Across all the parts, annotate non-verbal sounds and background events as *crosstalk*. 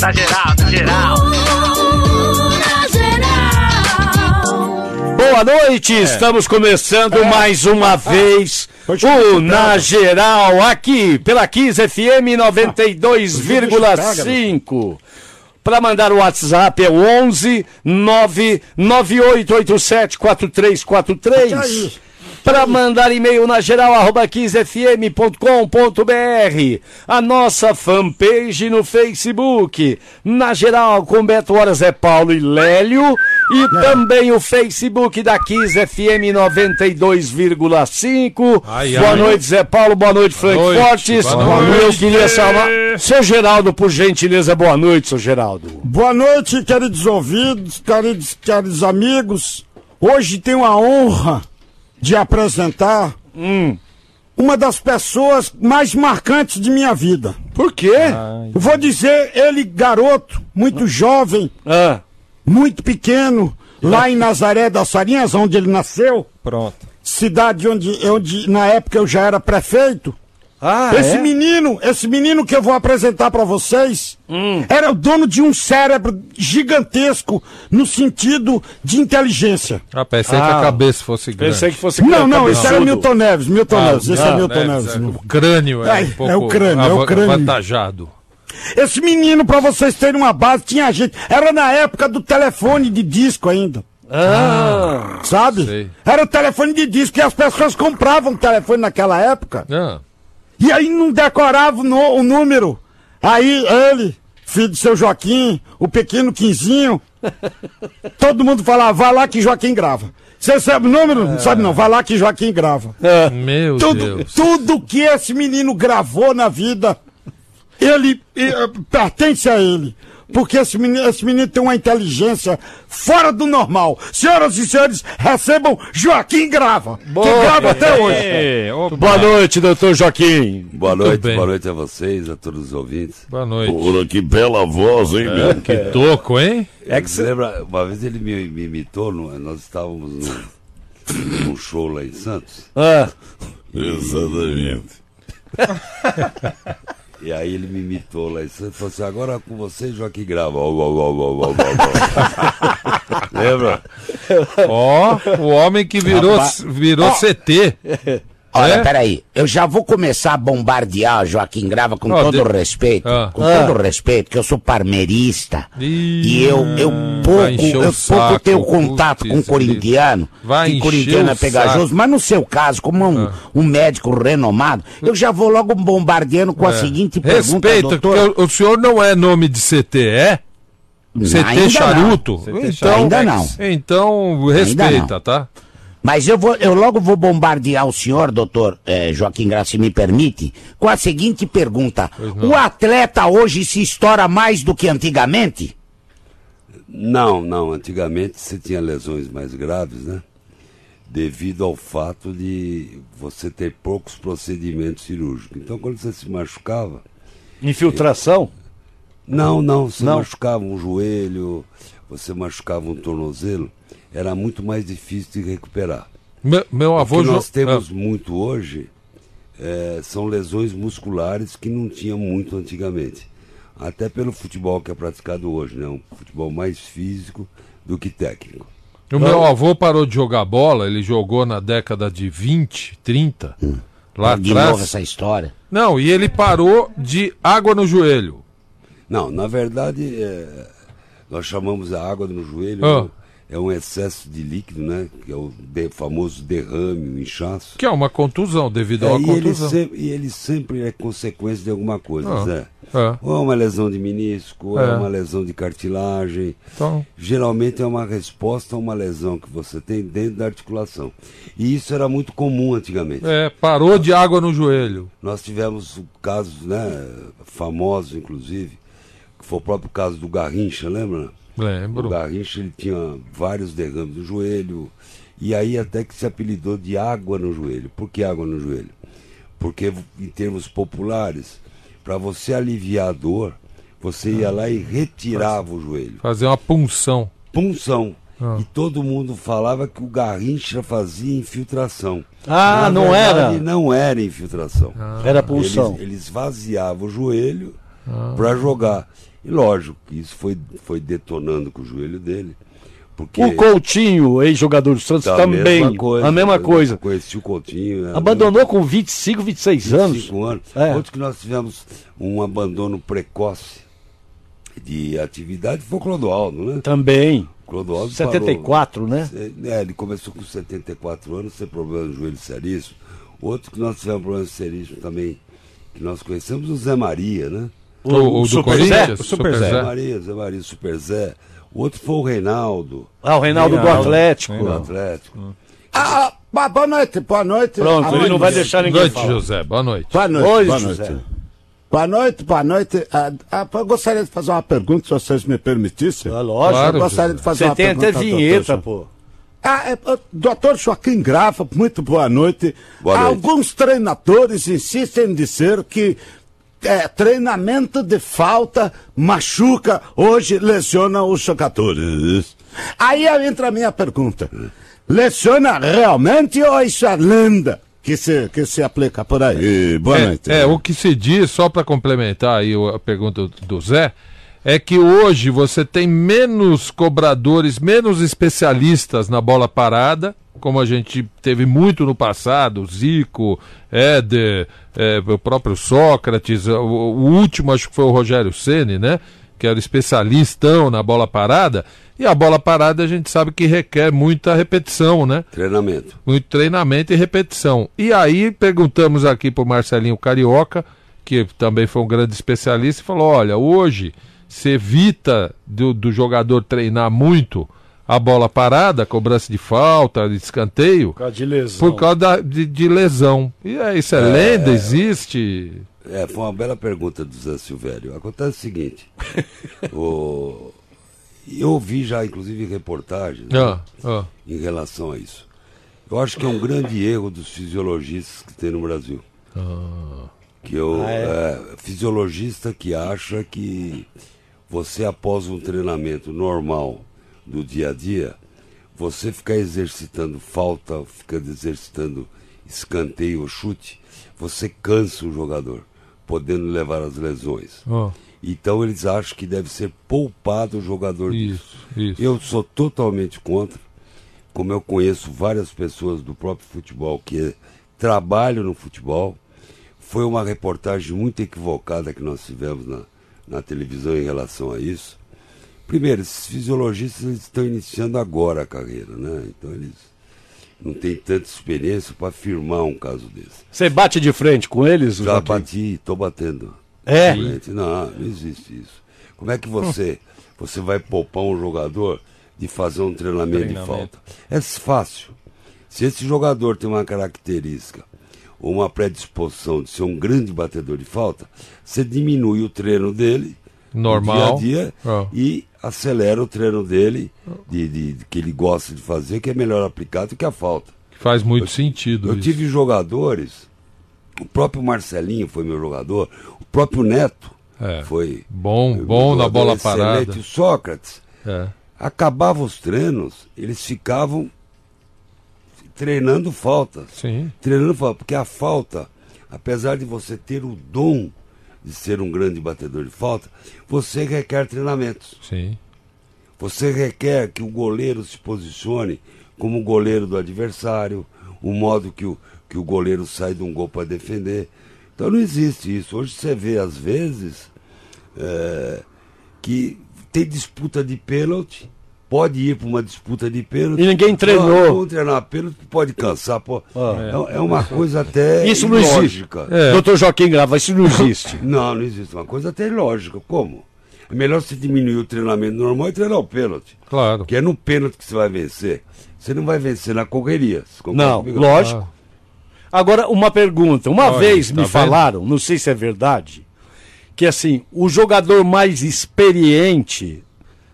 Na geral, na geral. Boa noite, estamos começando mais uma vez o Na Geral aqui pela Kiss FM 92,5. Para mandar o WhatsApp é o 11 99887 4343. Para mandar e-mail na geral arroba kissfm.com.br. A nossa fanpage no Facebook. Na geral com Beto Horas é Paulo e Lélio. E também o Facebook da Kiss FM 92,5. Ai, Boa ai. noite, Zé Paulo. Boa noite, Frank noite, Fortes. boa Eu noite. queria chamar. Seu Geraldo, por gentileza, boa noite, seu Geraldo. Boa noite, queridos ouvidos, queridos, queridos amigos. Hoje tenho a honra de apresentar uma das pessoas mais marcantes de minha vida. Por quê? Eu vou dizer, ele, garoto, muito jovem, Ah, muito pequeno, lá em Nazaré das Farinhas, onde ele nasceu, Pronto. cidade onde, onde na época eu já era prefeito. Ah Esse é? menino, esse menino que eu vou apresentar pra vocês, Hum. era o dono de um cérebro gigantesco no sentido de inteligência. Ah, pensei que Ah. a cabeça fosse grande. Pensei que fosse Não, não, esse era Milton Neves, Milton Ah, Neves, esse não, é Milton né, Neves. é, não. O crânio é, É, um pouco é o crânio, é o crânio. avantajado. Esse menino, pra vocês terem uma base, tinha gente. Era na época do telefone de disco ainda. Ah, Sabe? Sei. Era o telefone de disco e as pessoas compravam telefone naquela época. Ah, E aí não decorava o, no- o número. Aí ele, filho do seu Joaquim, o pequeno Quinzinho, *laughs* todo mundo falava, vai lá que Joaquim grava. Você sabe o número? Não sabe não, vai lá que Joaquim grava. meu Tudo, Deus. tudo que esse menino gravou na vida, ele eh, pertence a ele. Porque esse menino, esse menino tem uma inteligência fora do normal. Senhoras e senhores, recebam Joaquim Grava, que grava até hoje. É, boa noite, doutor Joaquim. Boa noite, boa noite a vocês, a todos os ouvintes. Boa noite. Porra, que bela voz, hein, meu? Que toco, hein? É que você lembra, uma vez ele me, me imitou, no- nós estávamos num, num show lá em Santos, Ah, Exatamente. *laughs* e aí ele me imitou lá em Santos e falou assim, agora com você, Joaquim Grava. Ó, ó, ó. *laughs* Lembra? Ó, o homem que virou, Rapaz. virou. CT. *laughs* Olha, É? peraí, eu já vou começar a bombardear o Joaquim Grava com Ó, todo de- o respeito, Ah. com todo o respeito, que eu sou parmeirista Ih, e eu, eu pouco, eu pouco saco, tenho contato com corintiano, vai que corintiano é pegajoso, saco. mas no seu caso, como um, Ah. um médico renomado, eu já vou logo bombardeando com a seguinte pergunta, É. Respeita, doutor. porque o, senhor não é nome de CT, é? CT Ainda Charuto? não. Então, Ainda não. Então, respeita, não. tá? Mas eu, vou, eu logo vou bombardear o senhor, doutor eh, Joaquim Graça, se me permite, com a seguinte pergunta. O atleta hoje se estoura mais do que antigamente? Não, não, antigamente você tinha lesões mais graves, né? Devido ao fato de você ter poucos procedimentos cirúrgicos. Então quando você se machucava, infiltração? Não, não, você Não. machucava um joelho, você machucava um tornozelo, era muito mais difícil de recuperar. Meu, meu O avô... que nós temos Ah, muito hoje é, são lesões musculares que não tinham muito antigamente. Até pelo futebol que é praticado hoje, né? Um futebol mais físico do que técnico. O meu avô parou de jogar bola, ele jogou na década de 20, 30, lá de novo atrás. essa história. Não, e ele parou de água no joelho. Não, na verdade, é, nós chamamos a água no joelho, Ah. né? É um excesso de líquido, né? Que é o de- famoso derrame, o inchaço. Que é uma contusão, devido a É, uma e, ele contusão. sempre, e ele sempre é consequência de alguma coisa, Ah, Zé. é. Ou é uma lesão de menisco, ou é. É. uma lesão de cartilagem. Então, Geralmente é uma resposta a uma lesão que você tem dentro da articulação. E isso era muito comum antigamente. é, parou de água no joelho. Nós tivemos casos, né, famosos inclusive, que foi o próprio caso do Garrincha, lembra? O Lembro. Garrincha ele tinha vários derrames no joelho, e aí até que se apelidou de água no joelho. Por que água no joelho? Porque em termos populares, para você aliviar a dor, você ia lá e retirava o joelho. Fazer uma punção. Punção. Ah. E todo mundo falava que o Garrincha fazia infiltração. Ah, Na não verdade, era? Não era infiltração. Era pulsão. Eles, eles vaziavam o joelho para jogar. E lógico que isso foi, foi detonando com o joelho dele. Porque O Coutinho, ex-jogador do Santos, tá também. mesma coisa, a mesma coisa. Conheci o Coutinho. né? Abandonou com 25, 26 anos. 25 anos. É. Outro que nós tivemos um abandono precoce de atividade foi o Clodoaldo, né? Também. O Clodoaldo 74, né? parou. É, ele começou com 74 anos, sem problema no joelho seríssimo. Outro que nós tivemos problema seríssimo também, que nós conhecemos, o Zé Maria, né? O, o do Super Zé? Corinthians? O Super Zé. Zé Maria, Zé Maria, Super Zé. O outro foi o Reinaldo, Ah, o Reinaldo, do Reinaldo. Atlético. do Atlético. Ah, ah, boa noite, boa noite. Pronto, Ah, ele não vai deixar Boa ninguém noite, falar. José. Boa noite. Boa noite, Oi, boa José. noite. Boa noite, boa noite. Ah, ah, eu gostaria de fazer uma pergunta, se vocês me permitissem. É lógico. Claro. Eu gostaria de fazer Você uma tem pergunta. até ao vinheta, doutor. pô. Ah, é, ah, doutor Joaquim Grava, muito boa noite. Boa noite. Alguns treinadores insistem em dizer que é, treinamento de falta machuca, hoje lesiona os jogadores. Aí entra a minha pergunta. Lesiona realmente ou isso é lenda que se, que se aplica por aí? Boa é, noite. é, o que se diz, só para complementar aí a pergunta do Zé, é que hoje você tem menos cobradores, menos especialistas na bola parada, como a gente teve muito no passado, Zico, Éder, é, o próprio Sócrates, o, o último acho que foi o Rogério Ceni, né? Que era especialistão na bola parada, e a bola parada a gente sabe que requer muita repetição, né? Treinamento. muito treinamento e repetição. E aí perguntamos aqui para o Marcelinho Carioca, que também foi um grande especialista, e falou: olha, hoje se evita do, do jogador treinar muito a bola parada, cobrança de falta, de escanteio, Por causa de lesão. por causa da- de, de lesão. E é, isso é, lenda, existe. É, foi uma bela pergunta do Zé Silvério. Acontece o seguinte. *laughs* o... Eu ouvi já, inclusive, reportagens né, Ah, ah, em relação a isso. Eu acho que é um grande erro dos fisiologistas que tem no Brasil. Que eu, é, fisiologista que acha que você, após um treinamento normal do dia a dia, você ficar exercitando falta, ficando exercitando escanteio ou chute, você cansa o jogador, podendo levar às lesões. ah, Então eles acham que deve ser poupado o jogador disso. isso, isso. Eu sou totalmente contra, como eu conheço várias pessoas do próprio futebol que trabalham no futebol. Foi uma reportagem muito equivocada que nós tivemos na, na televisão em relação a isso. Primeiro, esses fisiologistas eles estão iniciando agora a carreira, né? Então eles não têm tanta experiência para afirmar um caso desse. Você bate de frente com eles? Já Joaquim? bati, estou batendo. É? Não, não existe isso. Como é que você, você vai poupar um jogador de fazer um treinamento, de Treinamento. falta? É fácil. Se esse jogador tem uma característica ou uma predisposição de ser um grande batedor de falta, você diminui o treino dele Normal. no dia a dia Ah. e acelera o treino dele de, de- de que ele gosta de fazer, que é melhor aplicado que a falta. Faz muito sentido. Eu isso. tive jogadores, o próprio Marcelinho foi meu jogador, o próprio Neto É. foi. Bom, bom na bola excelente. parada. O Sócrates, É. acabava os treinos, eles ficavam treinando falta. Sim. Treinando falta, porque a falta, apesar de você ter o dom de ser um grande batedor de falta, você requer treinamentos. Sim. Você requer que o goleiro se posicione como o goleiro do adversário, o modo que o, que o goleiro sai de um gol para defender. Então não existe isso. Hoje você vê, às vezes, é, que tem disputa de pênalti, pode ir para uma disputa de pênalti. E ninguém treinou. Ah, Vamos treinar pênalti, pode cansar. Pô. É, é uma coisa até Isso não existe. ilógica. É. Doutor Joaquim Grava, isso não existe. *laughs* Não, não existe. Uma coisa até ilógica. Como? É melhor você diminuir o treinamento normal e treinar o pênalti. Claro. Porque é no pênalti que você vai vencer. Você não vai vencer na correria. Não, comigo? lógico. Agora, uma pergunta. Uma Olha, vez tá me vendo? falaram, não sei se é verdade, que assim, o jogador mais experiente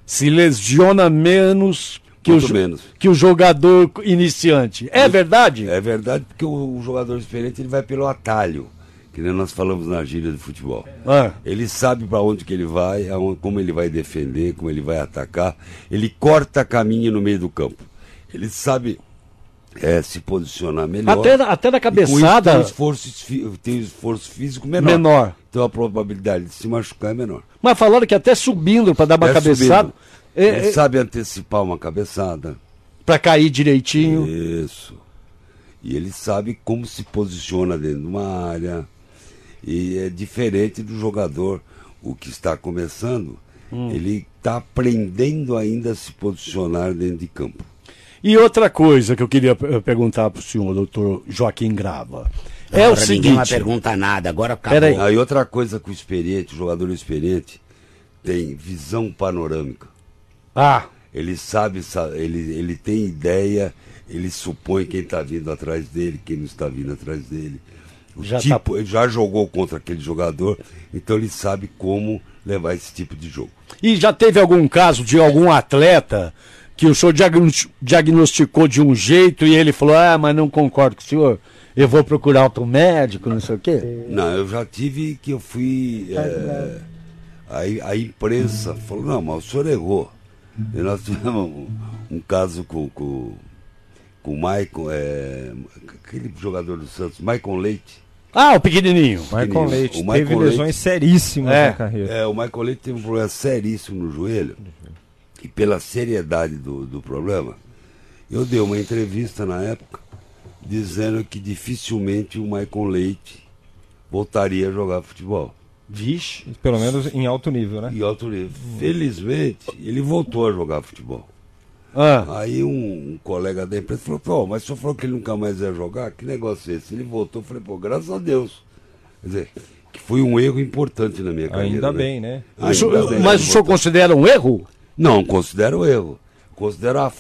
se lesiona menos que, o, Muito menos. que o jogador iniciante. É verdade? É verdade, porque o, o jogador experiente ele vai pelo atalho, que nem nós falamos na gíria de futebol. Ah, Ele sabe para onde que ele vai, como ele vai defender, como ele vai atacar. Ele corta caminho no meio do campo. Ele sabe é, se posicionar melhor. Até, na- até na cabeçada tem, um esforço, tem esforço físico menor. menor. Então a probabilidade de se machucar é menor. Mas falaram que até subindo para dar uma É cabeçada, é, Ele é, sabe antecipar uma cabeçada. para cair direitinho. Isso. E ele sabe como se posiciona dentro de uma área. E é diferente do jogador, o que está começando, Hum. ele está aprendendo ainda a se posicionar dentro de campo. E outra coisa que eu queria eh, perguntar para o senhor, doutor Joaquim Grava. É o Agora Ninguém mais seguinte. pergunta nada, agora acabou. Peraí. Aí outra coisa que o experiente, o jogador experiente, tem visão panorâmica. Ah, Ele sabe, sa- ele, ele tem ideia, ele supõe quem está vindo atrás dele, quem não está vindo atrás dele. O Já tipo, ele já jogou contra aquele jogador, então ele sabe como levar esse tipo de jogo. e já teve algum caso de algum atleta que o senhor diagnos- diagnosticou de um jeito e ele falou: Ah, mas não concordo com o senhor, eu vou procurar outro médico, não sei o quê? Não, eu já tive que eu fui. é, aí a imprensa falou, não, mas o senhor errou. E nós tivemos um, um caso com, com, com o Maicon, é, aquele jogador do Santos, Maicon Leite. Ah, o pequenininho. Michael. Leite O teve Michael lesões Leite- seríssimas É. na carreira. É, o Michael Leite teve um problema seríssimo no joelho. E pela seriedade do, do problema, eu dei uma entrevista na época dizendo que dificilmente o Michael Leite voltaria a jogar futebol. Vixe. Pelo menos em alto nível, né? E alto nível. Felizmente, ele voltou a jogar futebol. Ah, Aí um, um colega da empresa falou, pô, mas o senhor falou que ele nunca mais ia jogar? Que negócio é esse? Ele voltou, eu falei, pô, graças a Deus. Quer dizer, que foi um erro importante na minha carreira. Ainda né? bem, né? o senhor- Ainda bem, mas o senhor considera um erro? Não, considero erro. Considero a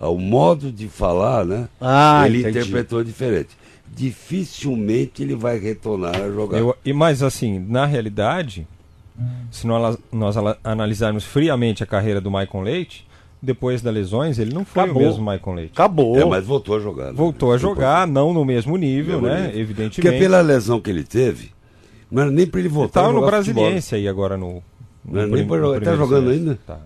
a- o modo de falar, né? Ah, ele entendi. interpretou diferente. Dificilmente ele vai retornar a jogar. Eu, e mais assim, na realidade, se nós, nós analisarmos friamente a carreira do Michael Leite, depois das lesões, ele não foi Acabou. o mesmo Michael Leite. Acabou. É, mas voltou a jogar. né? Voltou a jogar, não no mesmo nível, Mesmo né? nível. Evidentemente. Porque pela lesão que ele teve, não era nem para ele Ele voltar tava a no. Brasiliense aí agora no. Não era no nem no jogar, ele tá jogando ainda? Tá.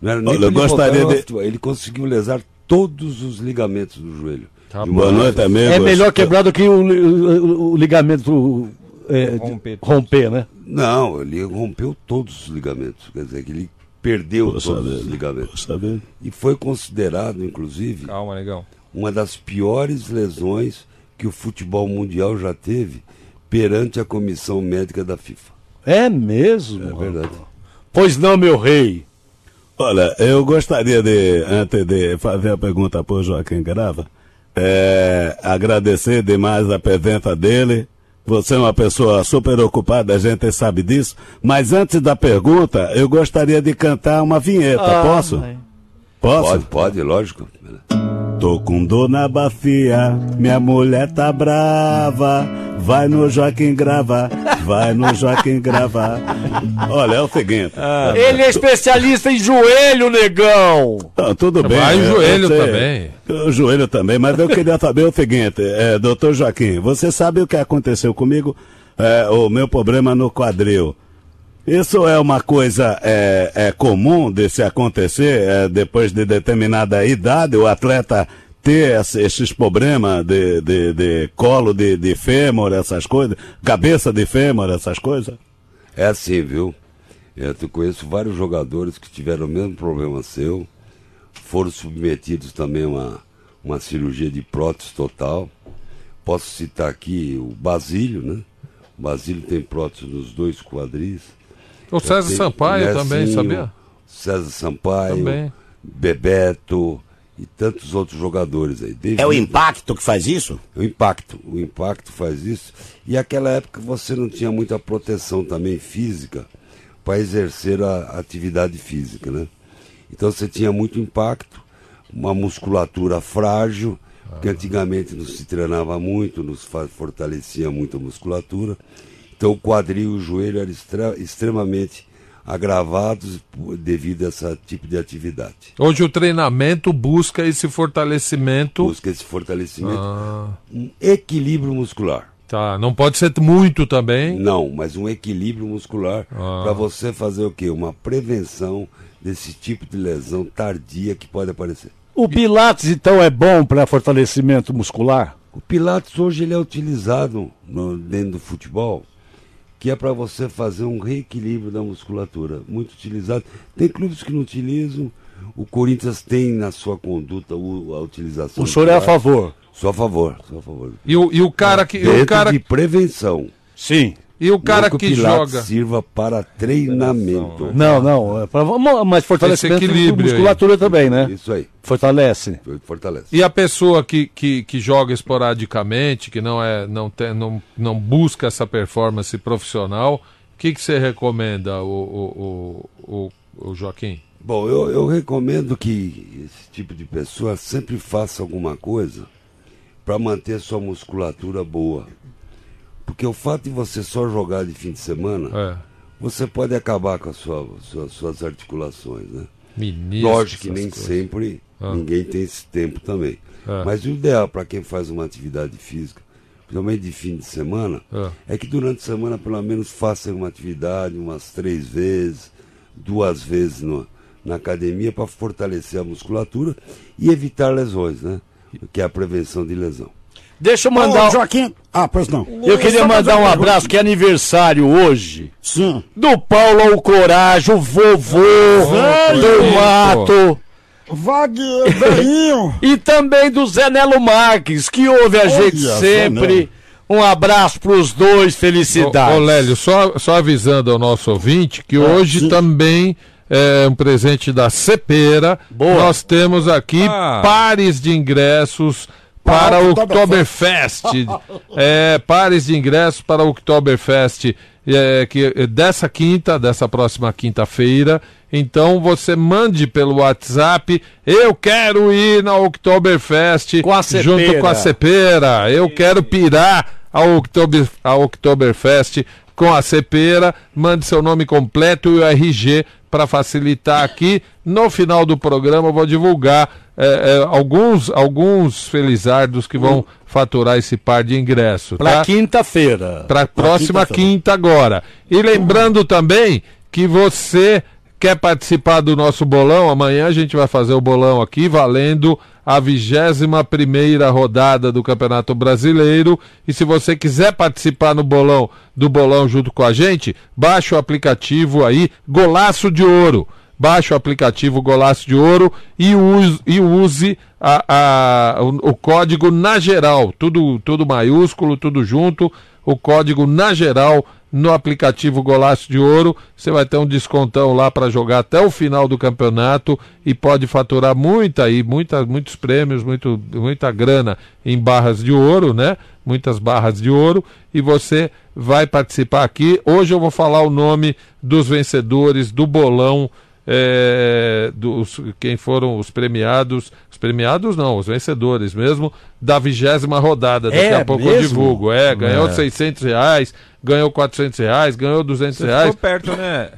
Não era nem Olha, eu gostaria de- futebol. Ele conseguiu lesar todos os ligamentos do joelho. Tá De uma noite, amigo. É melhor quebrar do que o, o- o ligamento é, Romper. romper, né? Não, ele rompeu todos os ligamentos. Quer dizer, que ele perdeu todos os vida. ligamentos. Vida. E foi considerado, inclusive, Calma, negão. uma das piores lesões que o futebol mundial já teve perante a comissão médica da FIFA. É mesmo? É verdade. Pois não, meu rei. Olha, eu gostaria de, antes de fazer a pergunta para o Joaquim Grava, é, agradecer demais a presença dele. Você é uma pessoa super ocupada, a gente sabe disso. Mas antes da pergunta, eu gostaria de cantar uma vinheta. Posso? Posso? Pode, pode, lógico. Tô com dor na bacia, minha mulher tá brava. Vai no Joaquim Grava, vai no Joaquim Grava. Olha, é o seguinte. Ele é especialista em joelho, negão. Ah, tudo bem. Vai é, joelho você- também. O joelho também, mas eu queria saber o seguinte, é, doutor Joaquim, você sabe o que aconteceu comigo? É, o meu problema no quadril. Isso é uma coisa é, é comum de se acontecer é, depois de determinada idade, o atleta ter esse- esses problemas de, de, de colo de, de fêmur, essas coisas, cabeça de fêmur, essas coisas? É assim, viu? Eu conheço vários jogadores que tiveram o mesmo problema seu, foram submetidos também a uma, uma cirurgia de prótese total. Posso citar aqui o Basílio, né? O Basílio tem prótese nos dois quadris. O César Sampaio o também, sabia? César Sampaio, Também. Bebeto e tantos outros jogadores aí. É o impacto que faz isso? o impacto, o impacto faz isso. E aquela época você não tinha muita proteção também física para exercer a atividade física, né? Então você tinha muito impacto, uma musculatura frágil, que antigamente não se treinava muito, não se fortalecia muito a musculatura. Então o quadril e o joelho eram extre- extremamente agravados devido a esse tipo de atividade. Hoje o treinamento busca esse fortalecimento. Busca esse fortalecimento, Ah, um equilíbrio muscular. tá. Não pode ser muito também. Não, mas um equilíbrio muscular Ah. para você fazer o quê? Uma prevenção desse tipo de lesão tardia que pode aparecer. O Pilates, então, é bom para fortalecimento muscular? O Pilates hoje ele é utilizado no- dentro do futebol, que é para você fazer um reequilíbrio da musculatura. Muito utilizado. Tem clubes que não utilizam. O Corinthians tem na sua conduta o- a utilização. O senhor é a favor? Sou a favor, sou a favor. E o, e o cara que. E Dentro o cara, de prevenção. Sim. E o cara Não que, o Pilates joga. sirva para treinamento. Não, não. É pra, mas fortalecimento de equilíbrio aí. musculatura também, né? Isso aí, Fortalece. fortalece. E a pessoa que, que, que joga esporadicamente, que não, é, não, tem, não, não busca essa performance profissional, o que, que você recomenda, o, o, o, o, o Joaquim? Bom, eu, eu recomendo que esse tipo de pessoa sempre faça alguma coisa para manter sua musculatura boa. Porque o fato de você só jogar de fim de semana, É, você pode acabar com as sua, sua- suas articulações, né? ministro. Lógico que nem coisas. sempre Ah. ninguém tem esse tempo também. É. Mas o ideal para quem faz uma atividade física, principalmente de fim de semana, É. é que durante a semana pelo menos faça uma atividade umas três vezes, duas vezes no- na academia para fortalecer a musculatura e evitar lesões, né? Que é a prevenção de lesão. Deixa eu Ô, mandar. Joaquim. Ah, pois não. Eu queria mandar um abraço, que é aniversário hoje. Sim. Do Paulo ao Coragem, o vovô do Mato. Velhinho. *laughs* E também do Zé Nelo Marques, que ouve a gente Zé sempre. Nelo. Um abraço pros dois, Ô, felicidades. ô Lélio, só, só avisando ao nosso ouvinte que hoje sim. também é um presente da Cepera. Boa. Nós temos aqui Ah. pares de ingressos para o Oktoberfest. *laughs* é, pares de ingressos para o Oktoberfest é, que, é dessa quinta, dessa próxima quinta-feira. Então você mande pelo WhatsApp. Eu quero ir na Oktoberfest Com a junto com a Cepera. Eu quero pirar ao, Oktober, ao Oktoberfest com a Cepera. Mande seu nome completo e o RG para facilitar aqui. No final do programa eu vou divulgar é, é, alguns, alguns felizardos que vão faturar esse par de ingressos. Pra tá? quinta-feira. Para a próxima quinta-feira. quinta agora. E lembrando também que você quer participar do nosso bolão, amanhã a gente vai fazer o bolão aqui valendo a 21 primeira rodada do Campeonato Brasileiro. E se você quiser participar no bolão do bolão junto com a gente, baixa o aplicativo aí Golaço de Ouro. Baixe o aplicativo Golaço de Ouro e use, e use a- a- o, o código na geral, tudo, tudo maiúsculo, tudo junto, o código na geral no aplicativo Golaço de Ouro. Você vai ter um descontão lá para jogar até o final do campeonato e pode faturar muita aí, muita, muitos prêmios, muito, muita grana em barras de ouro, né? Muitas barras de ouro e você vai participar aqui. Hoje eu vou falar o nome dos vencedores do bolão é, dos, quem foram os premiados, os premiados não, os vencedores mesmo, da vigésima rodada. Daqui É a pouco eu mesmo? divulgo. É, ganhou 600 reais, ganhou 400 reais, ganhou 200 Você reais. ficou perto, né?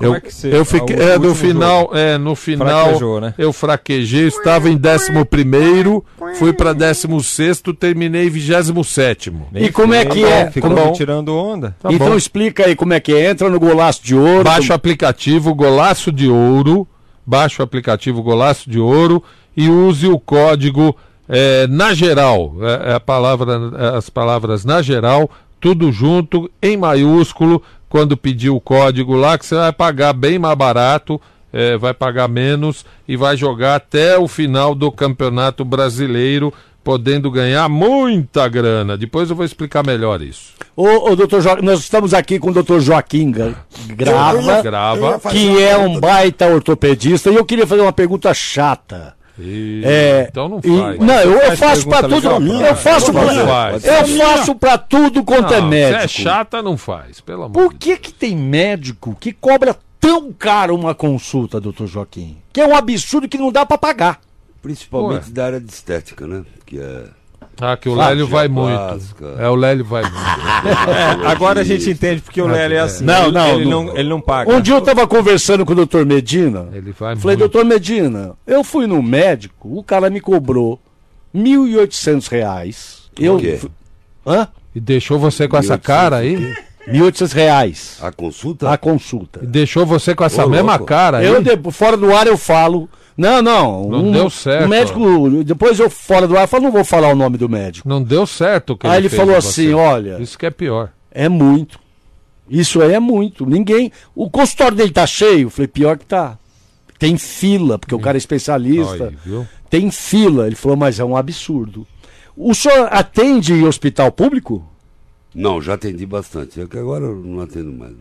Como Eu, é que você... eu fiquei, é, no final, jogo? é, no final, Fraquejou, né? eu fraquejei, eu estava em 11 primeiro, fui para 16 sexto, terminei em 27 Nem E como é que é? Ficou Como- me tirando onda. Tá então bom. explica aí como é que é. Entra no Golaço de Ouro. Baixa o aplicativo Golaço de Ouro, baixa o aplicativo Golaço de Ouro e use o código é, na geral, é, é a palavra, é, as palavras na geral, tudo junto, em maiúsculo, quando pedir o código lá, que você vai pagar bem mais barato, é, vai pagar menos e vai jogar até o final do Campeonato Brasileiro, podendo ganhar muita grana. Depois eu vou explicar melhor isso. Ô, ô, doutor Jo- nós estamos aqui com o doutor Joaquim Gra- Grava, Eu Grava. eu que é um baita ortopedista, e eu queria fazer uma pergunta chata. E- É, então não e- faz. não, eu, eu faço pra pergunta tudo. legal, Eu faço Não pra, faz. eu faço pra tudo quanto é Não, médico. Se é chata, não faz, pelo amor Por que que tem médico que cobra tão caro uma consulta, doutor Joaquim? Que é um absurdo que não dá pra pagar. Principalmente Ué. da área de estética, né? Que é. Ah, que o Lélio vai plástica. muito. É, o Lélio vai muito. É, *laughs* agora a gente entende porque o Lélio é assim. Não, ele, não, ele não. não, ele não paga. Um dia eu tava conversando com o doutor Medina. Ele vai Falei, muito. doutor Medina, eu fui no médico, o cara me cobrou 1.800 reais. Eu. quê? Hã? E deixou você com essa 1800 cara aí? 1.800 reais. A consulta? A consulta. E deixou você com essa Ô, mesma louco. cara aí? Eu, de- fora do ar, eu falo. Não, não. Não um, deu certo. Um médico, depois eu fora do ar, eu falo, não vou falar o nome do médico. Não deu certo o que Aí ele fez falou com você. assim, olha, Isso que é pior. é muito. Isso aí é muito. Ninguém. O consultório dele tá cheio. Eu falei, pior que tá. Tem fila, porque o cara é especialista. Aí, viu? Tem fila. Ele falou, mas é um absurdo. O senhor atende em hospital público? Não, já atendi bastante. É que agora eu não atendo mais.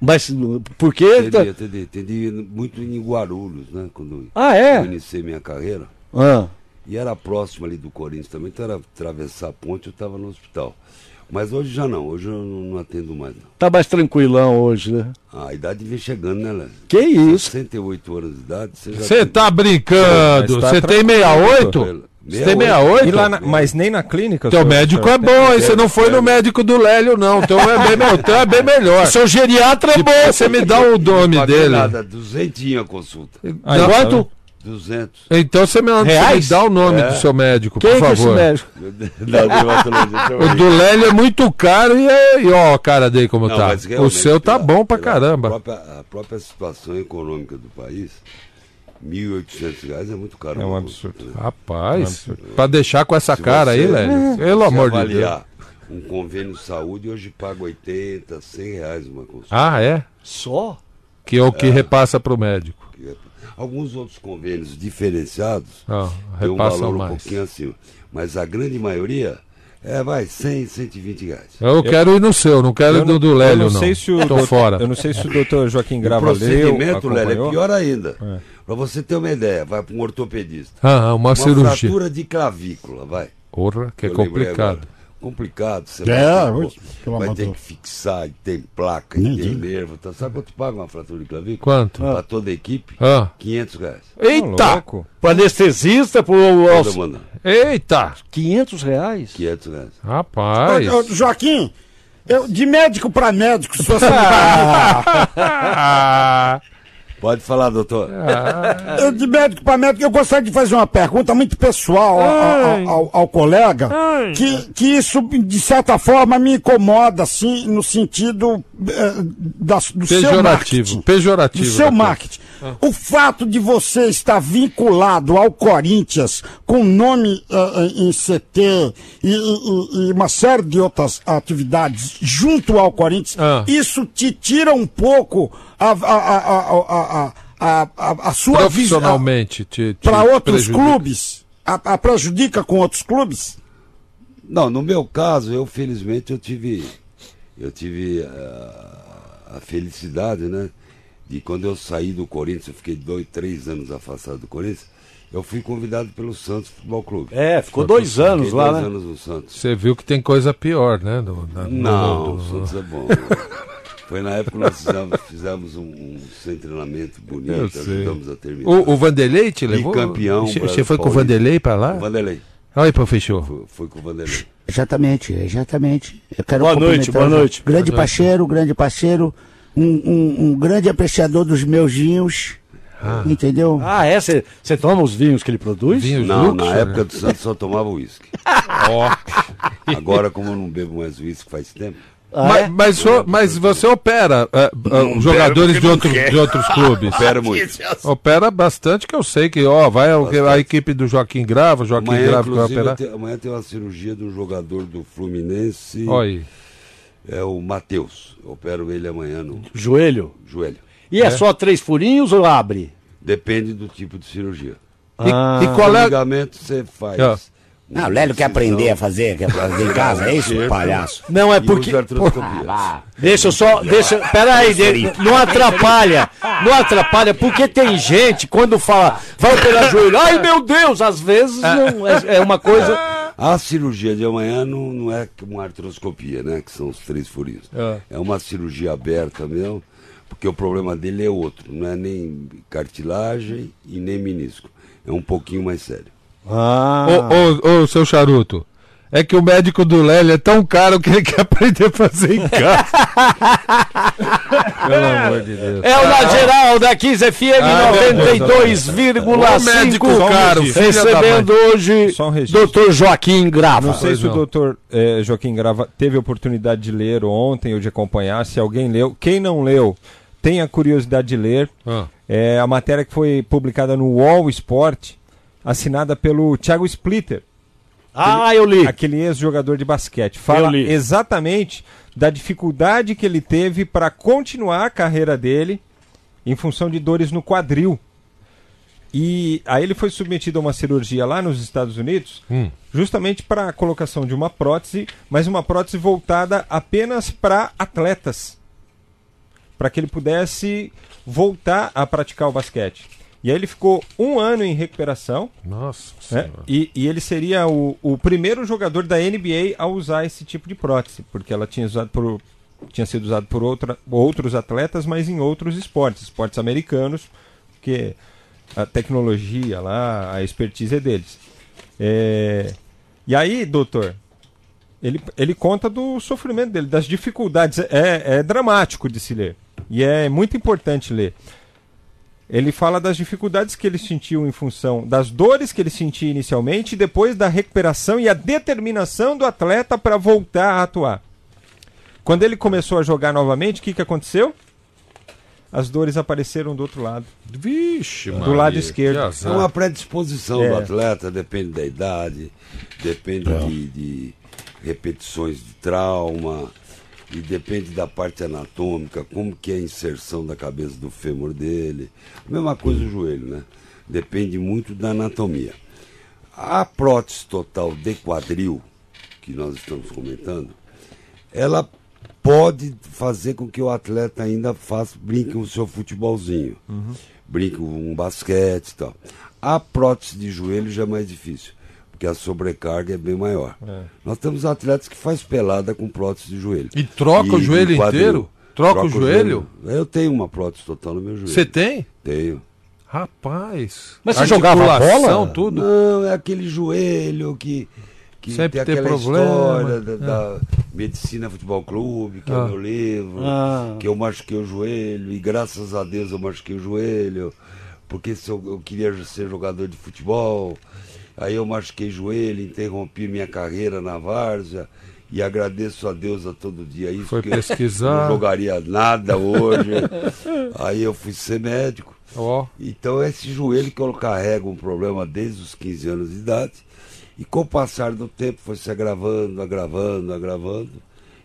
Mas por quê? Atendi, atendi, atendi muito em Guarulhos, né? Quando Ah, eu é? iniciei minha carreira. Ah, E era próximo ali do Corinthians também, então era atravessar a ponte, eu estava no hospital. Mas hoje já não, hoje eu não, não atendo mais. Não. tá mais tranquilão hoje, né? Ah, a idade vem chegando, né, Léo? Que isso? 68 anos de idade, você já Você tem- tá brincando? Mas tá Você tem tranquilo, 68? Você tem 68? E lá na- mas nem na clínica? Teu senhor- médico senhor é bom, hein? Você não foi no médico do Lélio, não. Teu é bem, meu, teu é bem melhor. Seu geriatra é bom. Depois você me dá o nome dele. nada, duzentinho a consulta. Aí, Não, tá Quanto? vendo? 200. Então você me, você me Reais? dá o nome É. do seu médico, Quem por é que é esse favor. médico? *laughs* É O do Lélio é muito caro e, é- e ó a cara dele como Não, tá. O seu tá bom pra pela caramba. própria- a própria situação econômica do país, 1.800 reais é muito caro. É um uma absurdo. né? Rapaz, pra deixar com essa Se cara aí, você- Lélio. Pelo se amor de Deus. um convênio de saúde, hoje paga 80, 100 reais uma consulta. Ah, é? Só? Que é o que repassa pro médico. Alguns outros convênios diferenciados Ah, têm um repassam valor um mais. pouquinho acima. Mas a grande maioria é, vai, 100, 120 reais. Eu quero ir no seu, não quero Eu ir do, não- do eu Lélio, não não. sei se o Tô doutor- fora. Eu não sei se o doutor Joaquim O Grava leu, procedimento, Lélia, é pior ainda. É. Pra você ter uma ideia, vai para um ortopedista. Ah, uma, Uma cirurgia. fratura de clavícula, vai. Porra, que é Eu lembrei complicado. Complicado. Você É, vai, ter, pelo vai ter que fixar, e tem placa, e tem nervo. Tá? Sabe quanto paga uma fratura de clavícula? Quanto? Pra toda a equipe, Ah. 500 reais. Eita! louco. Pro anestesista, pro. Semana, Eita! 500 reais? 500 reais. Rapaz. Ô, ô, Joaquim, eu, de médico pra médico, se você *laughs* Ah, *laughs* Pode falar, doutor. Eu, de médico para médico, eu gostaria de fazer uma pergunta muito pessoal ao, ao- ao- ao colega, que, que isso, de certa forma, me incomoda, assim, no sentido eh, da, do seu pejorativo. marketing. Pejorativo. Do seu doutor. marketing. O fato de você estar vinculado ao Corinthians com nome eh, em CT e, e- e uma série de outras atividades junto ao Corinthians, Ah. isso te tira um pouco a, a, a, a, a, a, a, a sua visão Profissionalmente. te- te para outros prejudica. clubes? A, a prejudica com outros clubes? Não, no meu caso, eu felizmente eu tive eu tive ah, a felicidade, né, de quando eu saí do Corinthians, eu fiquei dois, três anos afastado do Corinthians, eu fui convidado pelo Santos Futebol Clube. É, ficou dois anos lá, dois né? anos no Santos. Você viu que tem coisa pior, né? do- na- no Não, mundo. o Santos é bom. *laughs* Foi na época que nós fizemos, fizemos um, um treinamento bonito, ajudamos a terminar. O, o Vanderlei te levou? Bicampeão Você- Você foi com o Paulista. Vanderlei pra lá? O Vanderlei. Olha aí, professor. Foi, foi com o Vanderlei. Exatamente, exatamente. Eu quero Boa noite, boa noite. Grande Boa noite. parceiro, grande parceiro, um, um, um grande apreciador dos meus vinhos. Entendeu? Ah, é? Você toma os vinhos que ele produz? Vinho Não, na né? época do Santos só tomava uísque. *laughs* Agora, como eu não bebo mais uísque faz tempo, Ah, mas, é? mas, so- mas você opera é, é, jogadores de, outro, de outros clubes? opera muito. Opera bastante, que eu sei que ó, vai o- a equipe do Joaquim Grava, Joaquim Amanhã, Grava que vai operar. tem, amanhã tem uma cirurgia de um jogador do Fluminense. Olha aí. É o Matheus. Eu opero ele amanhã no Joelho. joelho. E é, só três furinhos ou abre? Depende do tipo de cirurgia. E, Ah. e qual é, Ligamento você faz. Ah. Não, o Lélio quer aprender a fazer, quer fazer em *laughs* casa, é isso, palhaço? Não, é porque. Lá. Deixa eu só. Deixa, peraí, de- não atrapalha. Não atrapalha, porque tem gente, quando fala, vai operar joelho, ai meu Deus, às vezes não, é, é uma coisa. A cirurgia de amanhã não, não é uma artroscopia, né? Que são os três furinhos. Ah. É uma cirurgia aberta mesmo, porque o problema dele é outro. Não é nem cartilagem e nem menisco. É um pouquinho mais sério. Ah. ô, ô, ô, seu charuto? É que o médico do Lélio é tão caro que ele *laughs* quer aprender a fazer em casa. Pelo amor de Deus. É o Na Geral da 15 FM Ah, meu Deus. 92,5. Ô, médico caro, recebendo hoje Só um registro. Dr. Joaquim Grava. Não sei Pois se o não. doutor eh, Joaquim Grava teve a oportunidade de ler ontem ou de acompanhar, se alguém leu. Quem não leu, tenha curiosidade de ler. Ah. É a matéria que foi publicada no Wall Sport, assinada pelo Thiago Splitter. Ah, eu li. Aquele ex-jogador de basquete. Fala exatamente da dificuldade que ele teve para continuar a carreira dele em função de dores no quadril. E aí ele foi submetido a uma cirurgia lá nos Estados Unidos, Hum. justamente para a colocação de uma prótese, mas uma prótese voltada apenas para atletas, para que ele pudesse voltar a praticar o basquete. E aí ele ficou um ano em recuperação, Nossa né? E, e ele seria o, o primeiro jogador da NBA a usar esse tipo de prótese, porque ela tinha, usado por, tinha sido usada por outra, outros atletas, mas em outros esportes, esportes americanos, porque a tecnologia lá, a expertise é deles. É, E aí, doutor, ele, ele conta do sofrimento dele, das dificuldades. É, é dramático de se ler. E é muito importante ler. Ele fala das dificuldades que ele sentiu em função das dores que ele sentia inicialmente, e depois da recuperação e a determinação do atleta para voltar a atuar. Quando ele começou a jogar novamente, o que, que aconteceu? As dores apareceram do outro lado. Vixe, Do lado esquerdo. que É uma predisposição É. do atleta, depende da idade, depende de, de repetições de trauma, e depende da parte anatômica, como que é a inserção da cabeça do fêmur dele. Mesma coisa o joelho, né? Depende muito da anatomia. A prótese total de quadril, que nós estamos comentando, ela pode fazer com que o atleta ainda faça, brinque o seu futebolzinho, brinque um basquete e tal. A prótese de joelho já é mais difícil, porque a sobrecarga é bem maior. Nós temos atletas que faz pelada com prótese de joelho. E troca o e joelho quadril. inteiro? Troca o joelho? Eu tenho uma prótese total no meu joelho. Você tem? Tenho. Rapaz. Mas você jogava bola? tudo? Não, é aquele joelho que, que Sempre tem tem aquela problema. história da, da Medicina Futebol Clube, que é Ah. o meu livro, Ah. que eu machuquei o joelho, e graças a Deus eu machuquei o joelho, porque se eu, eu queria ser jogador de futebol, aí eu machuquei o joelho, interrompi minha carreira na várzea, e agradeço a Deus a todo dia isso, Foi porque eu pesquisar. não jogaria nada hoje. *laughs* aí eu fui ser médico. Ó. Então esse joelho que eu carrego um problema desde os 15 anos de idade. E com o passar do tempo foi se agravando, agravando, agravando.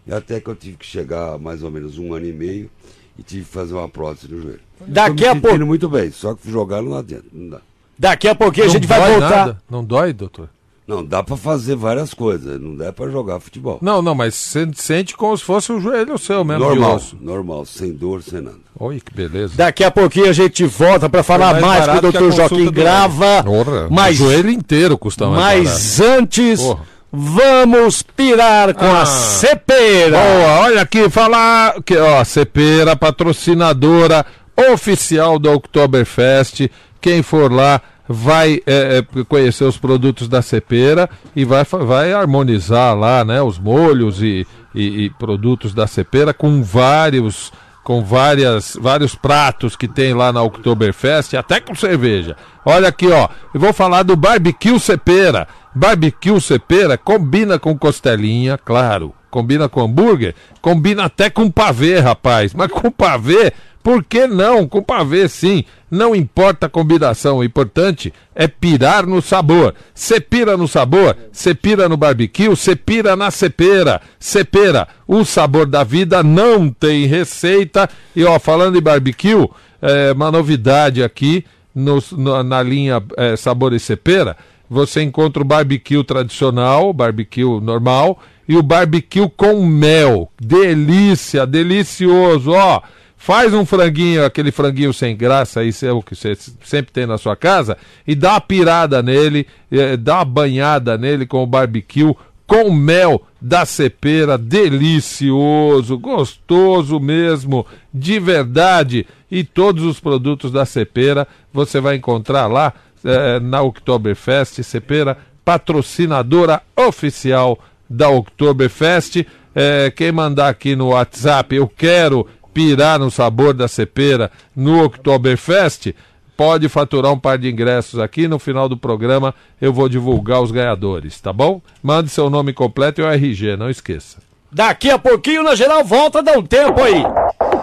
E até que eu tive que chegar a mais ou menos um ano e meio e tive que fazer uma prótese no joelho. Daqui a pouco- muito bem, só que jogar não adianta, não dá. Daqui a pouquinho a Não gente vai voltar. nada? Não dói, doutor? Não, dá pra fazer várias coisas, não dá pra jogar futebol. Não, não, mas sente como se fosse o joelho seu mesmo. normal, normal, sem dor, sem nada. Oi, que beleza. Daqui a pouquinho a gente volta para falar mais mais com o barato a consulta Joaquim do Grava. Porra, Mas, o joelho inteiro custa mais mas antes, Porra. vamos pirar com Ah. a cepeira. Boa, olha aqui, falar que, ó, Cepera, patrocinadora oficial do Oktoberfest. Quem for lá vai é, conhecer os produtos da Cepera e vai, vai harmonizar lá, né, os molhos e, e- e produtos da Cepera com vários com várias, vários pratos que tem lá na Oktoberfest, até com cerveja. Olha aqui, ó, eu vou falar do barbecue Cepera. Barbecue Cepera combina com costelinha, claro. Combina com hambúrguer, combina até com pavê, rapaz. Mas com pavê, por que não? Com pavê, sim. Não importa a combinação, o importante é pirar no sabor. Você pira no sabor, você pira no barbecue, você pira na cepera. Cepera, o sabor da vida não tem receita. E ó, falando em barbecue, é uma novidade aqui nos- no- na linha é, Sabor e Cepera. Você encontra o barbecue tradicional, barbecue normal e o barbecue com mel. Delícia, delicioso, ó. Faz um franguinho, aquele franguinho sem graça aí, é o que você sempre tem na sua casa, e dá uma pirada nele, eh, dá uma banhada nele com o barbecue com mel da cepera, delicioso, gostoso mesmo, de verdade. E todos os produtos da cepera você vai encontrar lá eh, na Oktoberfest. Cepera, patrocinadora oficial da Oktoberfest. Eh, quem mandar aqui no WhatsApp, eu quero pirar no sabor da cepera no Oktoberfest, pode faturar um par de ingressos aqui. No final do programa eu vou divulgar os ganhadores, tá bom? Mande seu nome completo e o RG, não esqueça. Daqui a pouquinho na geral volta, dá um tempo aí.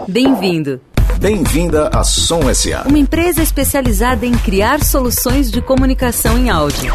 Bem-vindo. Bem-vinda à Som SA. Uma empresa especializada em criar soluções de comunicação em áudio.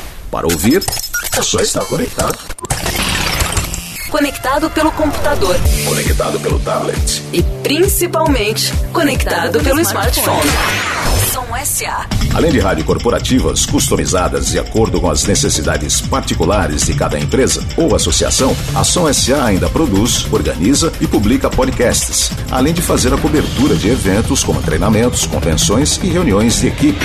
Para ouvir, é só estar conectado. Conectado pelo computador Conectado pelo tablet. e principalmente conectado pelo smartphone. Som SA. Além de rádio corporativas customizadas de acordo com as necessidades particulares de cada empresa ou associação, a Som SA ainda produz, organiza e publica podcasts, além de fazer a cobertura de eventos como treinamentos, convenções e reuniões de equipe.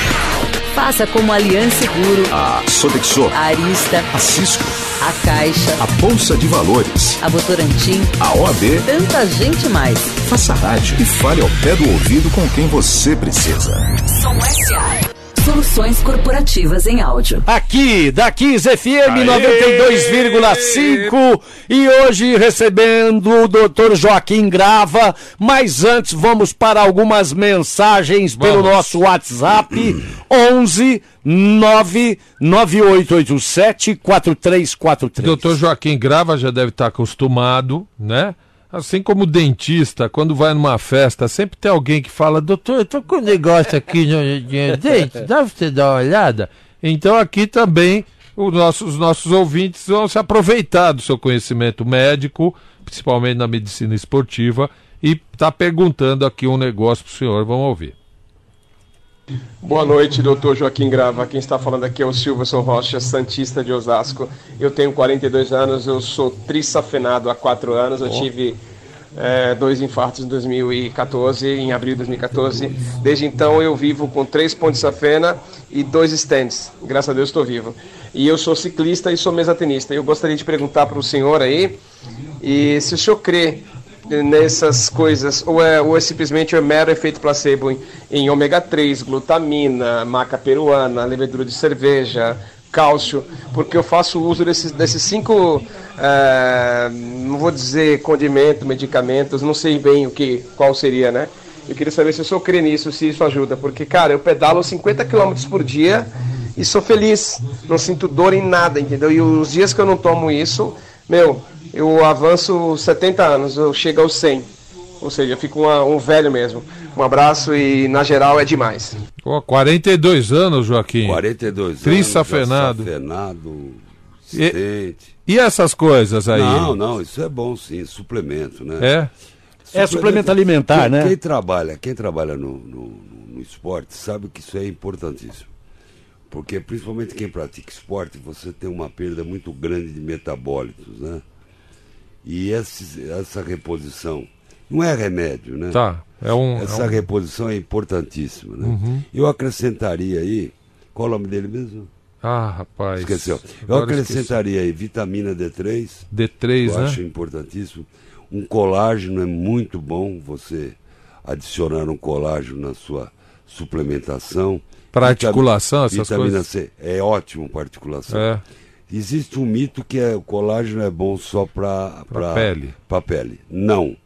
Faça como a Aliança Seguro, A Sodexo, a Arista, a Cisco, a Caixa, a Bolsa de Valores, a Votorantim, a OAB, tanta gente mais. faça rádio e fale ao pé do ouvido com quem você precisa. Som SA. Soluções corporativas em áudio. Aqui, da 15 FM 92,5 e hoje recebendo o Dr. Joaquim Grava. Mas antes vamos para algumas mensagens pelo Vamos. nosso WhatsApp 11 99887 4343. Doutor Joaquim Grava já deve estar acostumado, né? Assim como o dentista, quando vai numa festa, sempre tem alguém que fala, doutor, eu tô com um negócio aqui no, dente, dá pra você dar uma olhada? Então aqui também nosso- os nossos ouvintes vão se aproveitar do seu conhecimento médico, principalmente na medicina esportiva, e tá perguntando aqui um negócio pro senhor, vamos ouvir. Boa noite, doutor Joaquim Grava. Quem está falando aqui é o Silverson Rocha, Santista de Osasco. Eu tenho 42 anos, eu sou trissafenado há 4 anos. Eu tive eh, dois infartos em 2014, em abril de 2014. Desde então eu vivo com três pontos de safena e dois stents. Graças a Deus estou vivo. E eu sou ciclista e sou mesatenista. Eu gostaria de perguntar para o senhor aí e se o senhor crê nessas coisas, ou é, ou é simplesmente um mero efeito placebo em, em ômega 3, glutamina, maca peruana, levedura de cerveja, cálcio, porque eu faço uso desses, desses cinco, eh, não vou dizer condimento, medicamentos, não sei bem o que, qual seria, né? Eu queria saber se o senhor crê nisso, se isso ajuda, porque, cara, eu pedalo 50 km por dia e sou feliz, não sinto dor em nada, entendeu? E os dias que eu não tomo isso, meu, eu avanço 70 anos, eu chego aos 100. Ou seja, eu fico uma- um velho mesmo. Um abraço e, na geral, é demais. Pô, 42 anos, Joaquim. 42 Trissafenado. anos. Trissafenado. E- Assistente. E essas coisas aí? Não, não, isso é bom sim, suplemento, né? É? É suplemento alimentar, quem, né? Quem trabalha, quem trabalha no, no, no esporte sabe que isso é importantíssimo. Porque principalmente quem pratica esporte, você tem uma perda muito grande de metabólitos, né? E esse, essa reposição não é remédio, né? Tá. É um. Essa é um- reposição é importantíssima, né? Uhum. Eu acrescentaria aí, qual o nome dele mesmo? Ah, rapaz. Esqueceu. Eu acrescentaria aí vitamina D3, esqueci. D3, eu né? acho importantíssimo. Um colágeno é muito bom você adicionar um colágeno na sua suplementação. Vitam- articulação, essas vitamina coisas. C é ótimo para articulação. É. Existe um mito que é, o colágeno é bom só para Pra pele. Pele. Não.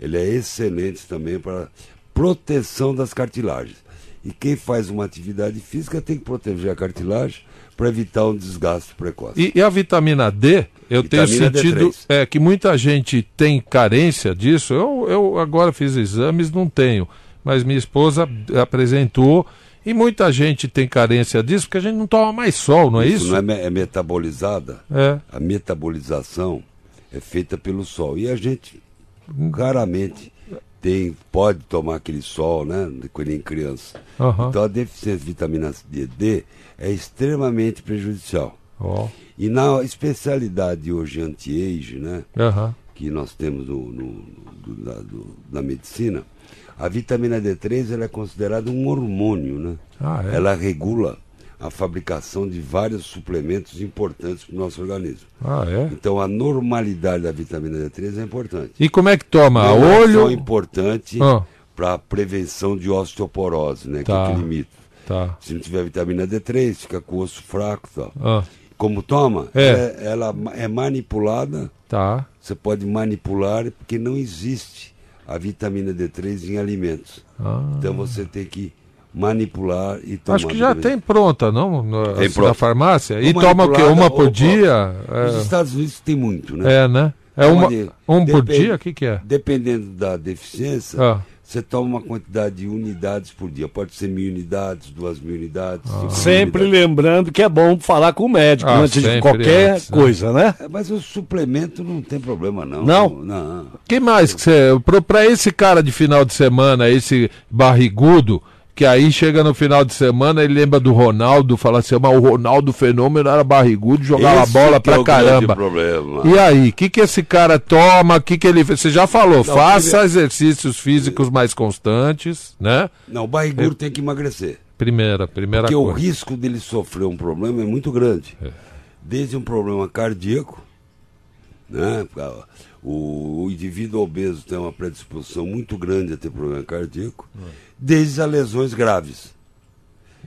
Ele é excelente também para proteção das cartilagens. E quem faz uma atividade física tem que proteger a cartilagem para evitar um desgaste precoce. E, e a vitamina D, eu tenho Vitamina sentido D3. é, que muita gente tem carência disso. Eu, eu agora fiz exames, não tenho. Mas minha esposa apresentou. E muita gente tem carência disso porque a gente não toma mais sol, não é isso? não é, é metabolizada. É. A metabolização é feita pelo sol. E a gente raramente tem, pode tomar aquele sol, né? Quando em criança. Aham. Então a deficiência de vitamina D, D é extremamente prejudicial. Ó. E na especialidade hoje anti-age, né? Aham. Que nós temos no, no- do- da, do- da medicina, a vitamina D3 ela é considerada um hormônio, né? Ah, é? Ela regula a fabricação de vários suplementos importantes para o nosso organismo. Ah, é? Então a normalidade da vitamina D3 é importante. E como é que toma? É Olho? só importante Ah. para prevenção de osteoporose, né? Tá. Que é o que limita. Tá. Se não tiver vitamina D3, fica com o osso fraco tal. Ah, Como toma, É. é- ela é manipulada, tá. você pode manipular, porque não existe a vitamina D3 em alimentos. Ah. Então você tem que manipular e tomar. Acho que já tem pronta, não? No, Tem assim, pronta. na farmácia? E toma o quê? Uma por dia? Nos Estados Unidos tem muito, né? É, é né? É Toma uma, de- um por dia? O que, que é? Dependendo da deficiência, Ah. Você toma uma quantidade de unidades por dia. Pode ser mil unidades, duas mil unidades. Ah. Sempre unidades. lembrando que é bom falar com o médico Ah, antes de qualquer antes, né? coisa, né? É, Mas o suplemento não tem problema, não. Não? Não. que mais que você. Pra esse cara de final de semana, esse barrigudo, que aí chega no final de semana ele lembra do Ronaldo, fala assim, mas o Ronaldo Fenômeno era barrigudo, jogava Esse bola é pra o grande caramba. problema. E aí, o que, que esse cara toma? O que, que ele. Você já falou, faça exercícios físicos mais constantes, né? Não, o barrigudo tem que emagrecer. Primeira, primeira Porque o coisa. risco dele sofrer um problema é muito grande. Desde um problema cardíaco, né? O, o indivíduo obeso tem uma predisposição muito grande a ter problema cardíaco, desde as lesões graves.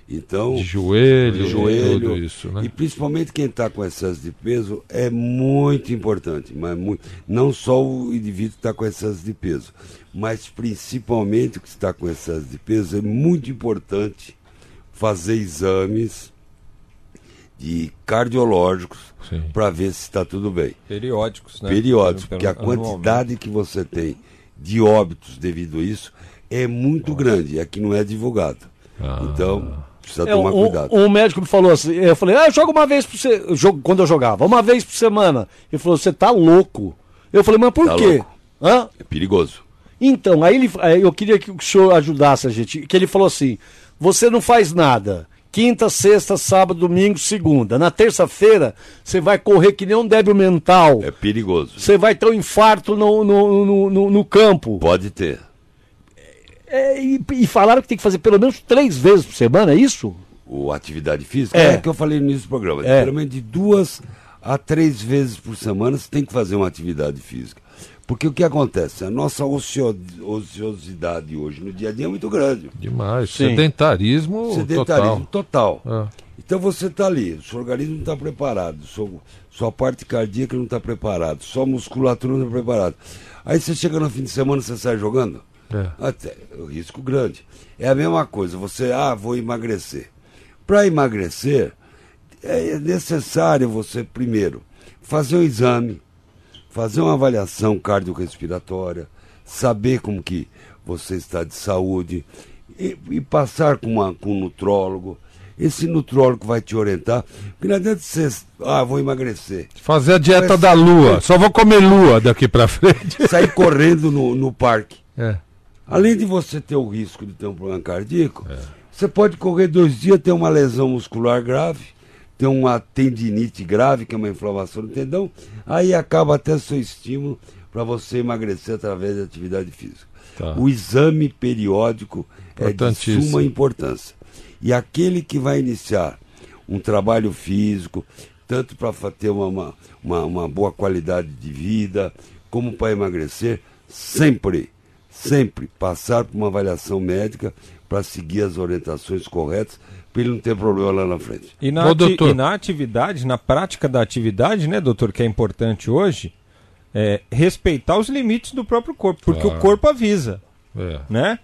Então, De joelho, de joelho tudo isso, né? e principalmente quem está com excesso de peso é muito importante, mas muito, não só o indivíduo que está com excesso de peso, mas principalmente o que está com excesso de peso é muito importante fazer exames de cardiológicos para ver se está tudo bem. Periódicos, né? Periódicos, porque a quantidade que você tem de óbitos devido a isso é muito grande, é que não é divulgado. Ah. Então, precisa É, tomar um, cuidado. um médico me falou assim, eu falei, ah, eu jogo uma vez por semana, quando eu jogava, uma vez por semana. Ele falou, você tá louco. Eu falei, mas por Tá quê? É perigoso. Então, aí ele, eu queria que o senhor ajudasse a gente, que ele falou assim, você não faz nada. Quinta, sexta, sábado, domingo, segunda. Na terça-feira, você vai correr que nem um débil mental. É perigoso. Você vai ter um infarto no, no, no, no- no campo. Pode ter. É, e, e falaram que tem que fazer pelo menos três vezes por semana, é isso? O atividade física É. é, que eu falei no início do programa. É. Pelo menos de duas a três vezes por semana você tem que fazer uma atividade física. Porque o que acontece? A nossa ocio- ociosidade hoje no dia a dia é muito grande. Demais. Sim. Sedentarismo, Sedentarismo total. total. É. Então você está ali, o seu organismo não está preparado, seu- sua parte cardíaca não está preparada, sua musculatura não está preparada. Aí você chega no fim de semana você sai jogando? É. Até, o risco grande. É a mesma coisa, você, ah, vou emagrecer. Para emagrecer, é necessário você, primeiro, fazer um exame, fazer uma avaliação cardiorrespiratória, saber como que você está de saúde e, e passar com, uma, com um nutrólogo. Esse nutrólogo vai te orientar, porque não adianta você, ah, vou emagrecer. Fazer a dieta Mas- da lua. Só vou comer lua daqui pra frente. Sair correndo no, no parque. É. Além de você ter o risco de ter um problema cardíaco, você pode correr dois dias, ter uma lesão muscular grave, ter uma tendinite grave, que é uma inflamação do tendão, aí acaba até seu estímulo para você emagrecer através da atividade física. Tá. O exame periódico é de suma importância. E aquele que vai iniciar um trabalho físico, tanto para ter uma, uma, uma boa qualidade de vida, como para emagrecer, sempre, sempre passar por uma avaliação médica para seguir as orientações corretas, para ele não ter problema lá na frente. E na, Ô, e na atividade, na prática da atividade, né, doutor, que é importante hoje, é respeitar os limites do próprio corpo, porque Claro. o corpo avisa, É. né?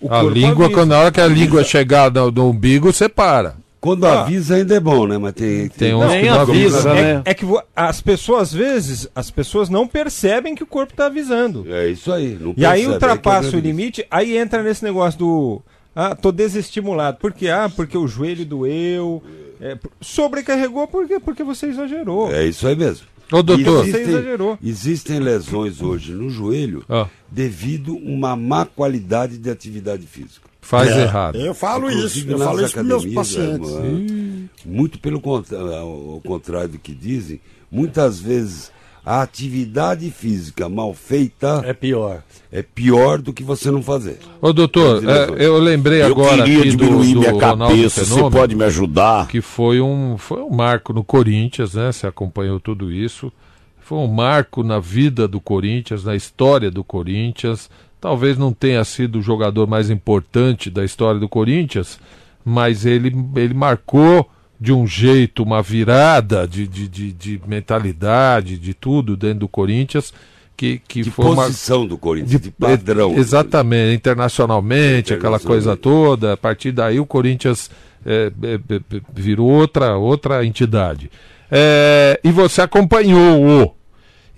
O A corpo língua, avisa. quando na hora que a língua chegar no, no umbigo, você para. Quando Ah. avisa ainda é bom, né? Mas tem, Tem uns Nem que não avisa, avisam. né? É que vo- as pessoas, às vezes, as pessoas não percebem que o corpo está avisando. É isso aí. Não E aí ultrapassa é que é o limite, aí entra nesse negócio do. Ah, tô desestimulado. Por quê? Ah, porque o joelho doeu. É, sobrecarregou, por quê? Porque você exagerou. É isso aí mesmo. Ô, doutor. Você exagerou. existem lesões hoje no joelho Ó, devido a uma má qualidade de atividade física. Faz É, errado. Eu falo isso, eu falo isso para meus academias, pacientes. é, Muito pelo ao contrário do que dizem, muitas vezes A atividade física mal feita É pior. é pior do que você não fazer. Ô, doutor, é, eu lembrei Eu agora queria aqui do, diminuir do minha Ronaldo cabeça, você Fenômeno, pode me ajudar? que foi um, foi um marco no Corinthians, né? Você acompanhou tudo isso. Foi um marco na vida do Corinthians, na história do Corinthians. Talvez não tenha sido o jogador mais importante da história do Corinthians, mas ele, ele marcou de um jeito, uma virada de, de, de, de mentalidade, de tudo dentro do Corinthians, que, que De foi uma, posição do Corinthians, de, padrão. Exatamente, internacionalmente, aquela coisa toda. A partir daí o Corinthians é, é, é, é, virou outra, outra entidade. É, e você acompanhou-o.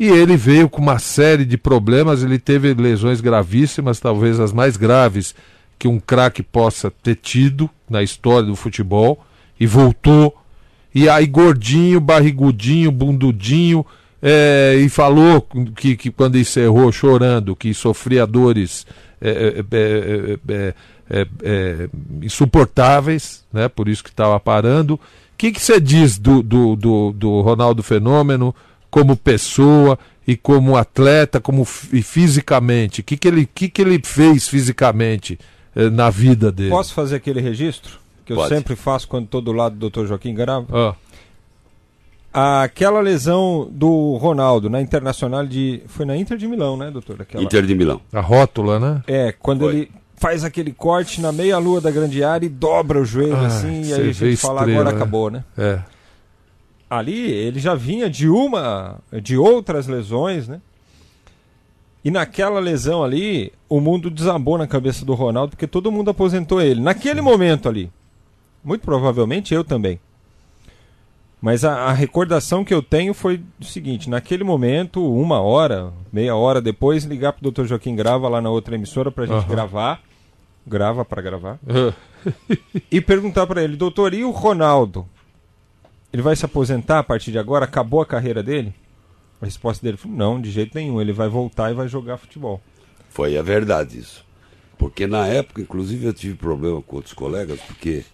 E ele veio com uma série de problemas, ele teve lesões gravíssimas, talvez as mais graves que um craque possa ter tido na história do futebol, e voltou. E aí, gordinho, barrigudinho, bundudinho, é, e falou que, que quando encerrou chorando, que sofria dores é, é, é, é, é, insuportáveis, né? por isso que estava parando. O que que você diz do, do, do, do Ronaldo Fenômeno como pessoa e como atleta, como e fisicamente? O que, que, ele, que, que ele fez fisicamente eh, na vida dele? Posso fazer aquele registro? Que eu Pode. sempre faço quando estou do lado do Dr. Joaquim grava? Ah, Aquela lesão do Ronaldo na Internacional de. Foi na Inter de Milão, né, doutor? Aquela... Inter de Milão. a rótula, né? É, quando Foi. ele faz aquele corte na meia-lua da grande área e dobra o joelho Ai, assim, e aí a gente fala, estrela, agora né? acabou, né? É. Ali ele já vinha de uma, de outras lesões, né? E naquela lesão ali, o mundo desabou na cabeça do Ronaldo, porque todo mundo aposentou ele. Naquele momento ali. Muito provavelmente eu também. Mas a, a recordação que eu tenho foi o seguinte: naquele momento, uma hora, meia hora depois, ligar pro Dr. Joaquim Grava lá na outra emissora pra gente Aham. gravar. Grava pra gravar. e perguntar pra ele, doutor, e o Ronaldo? Ele vai se aposentar a partir de agora? Acabou a carreira dele? A resposta dele foi: não, de jeito nenhum. Ele vai voltar e vai jogar futebol. Foi a verdade isso. Porque na época, inclusive, eu tive problema com outros colegas, porque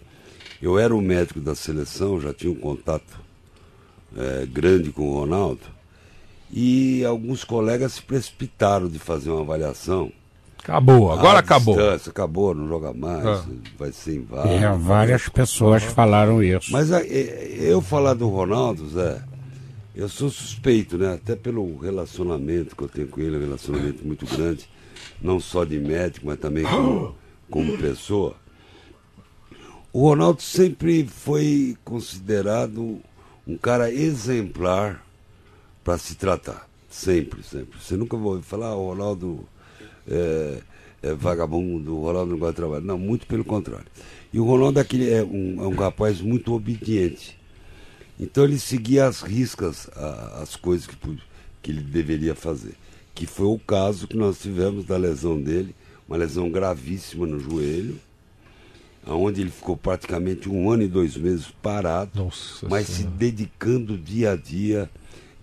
eu era o médico da seleção, já tinha um contato eh, grande com o Ronaldo, e alguns colegas se precipitaram de fazer uma avaliação. Acabou, agora acabou. acabou, não joga mais, Ah. vai ser inválido. É, várias pessoas falaram isso. Mas a- e- eu falar do Ronaldo, Zé, eu sou suspeito, né? Até pelo relacionamento que eu tenho com ele, um relacionamento muito grande, não só de médico, mas também como, *gasps* como pessoa. O Ronaldo sempre foi considerado um cara exemplar para se tratar. Sempre, sempre. Você nunca vai ouvir falar, ah, o Ronaldo é, é vagabundo, o Ronaldo não gosta de trabalhar. Não, muito pelo contrário. E o Ronaldo é, aquele, é, um, é um rapaz muito obediente. Então ele seguia às riscas a- as coisas que, que ele deveria fazer. Que foi o caso que nós tivemos da lesão dele, uma lesão gravíssima no joelho, onde ele ficou praticamente um ano e dois meses parado, Nossa mas se Senhora. dedicando dia a dia,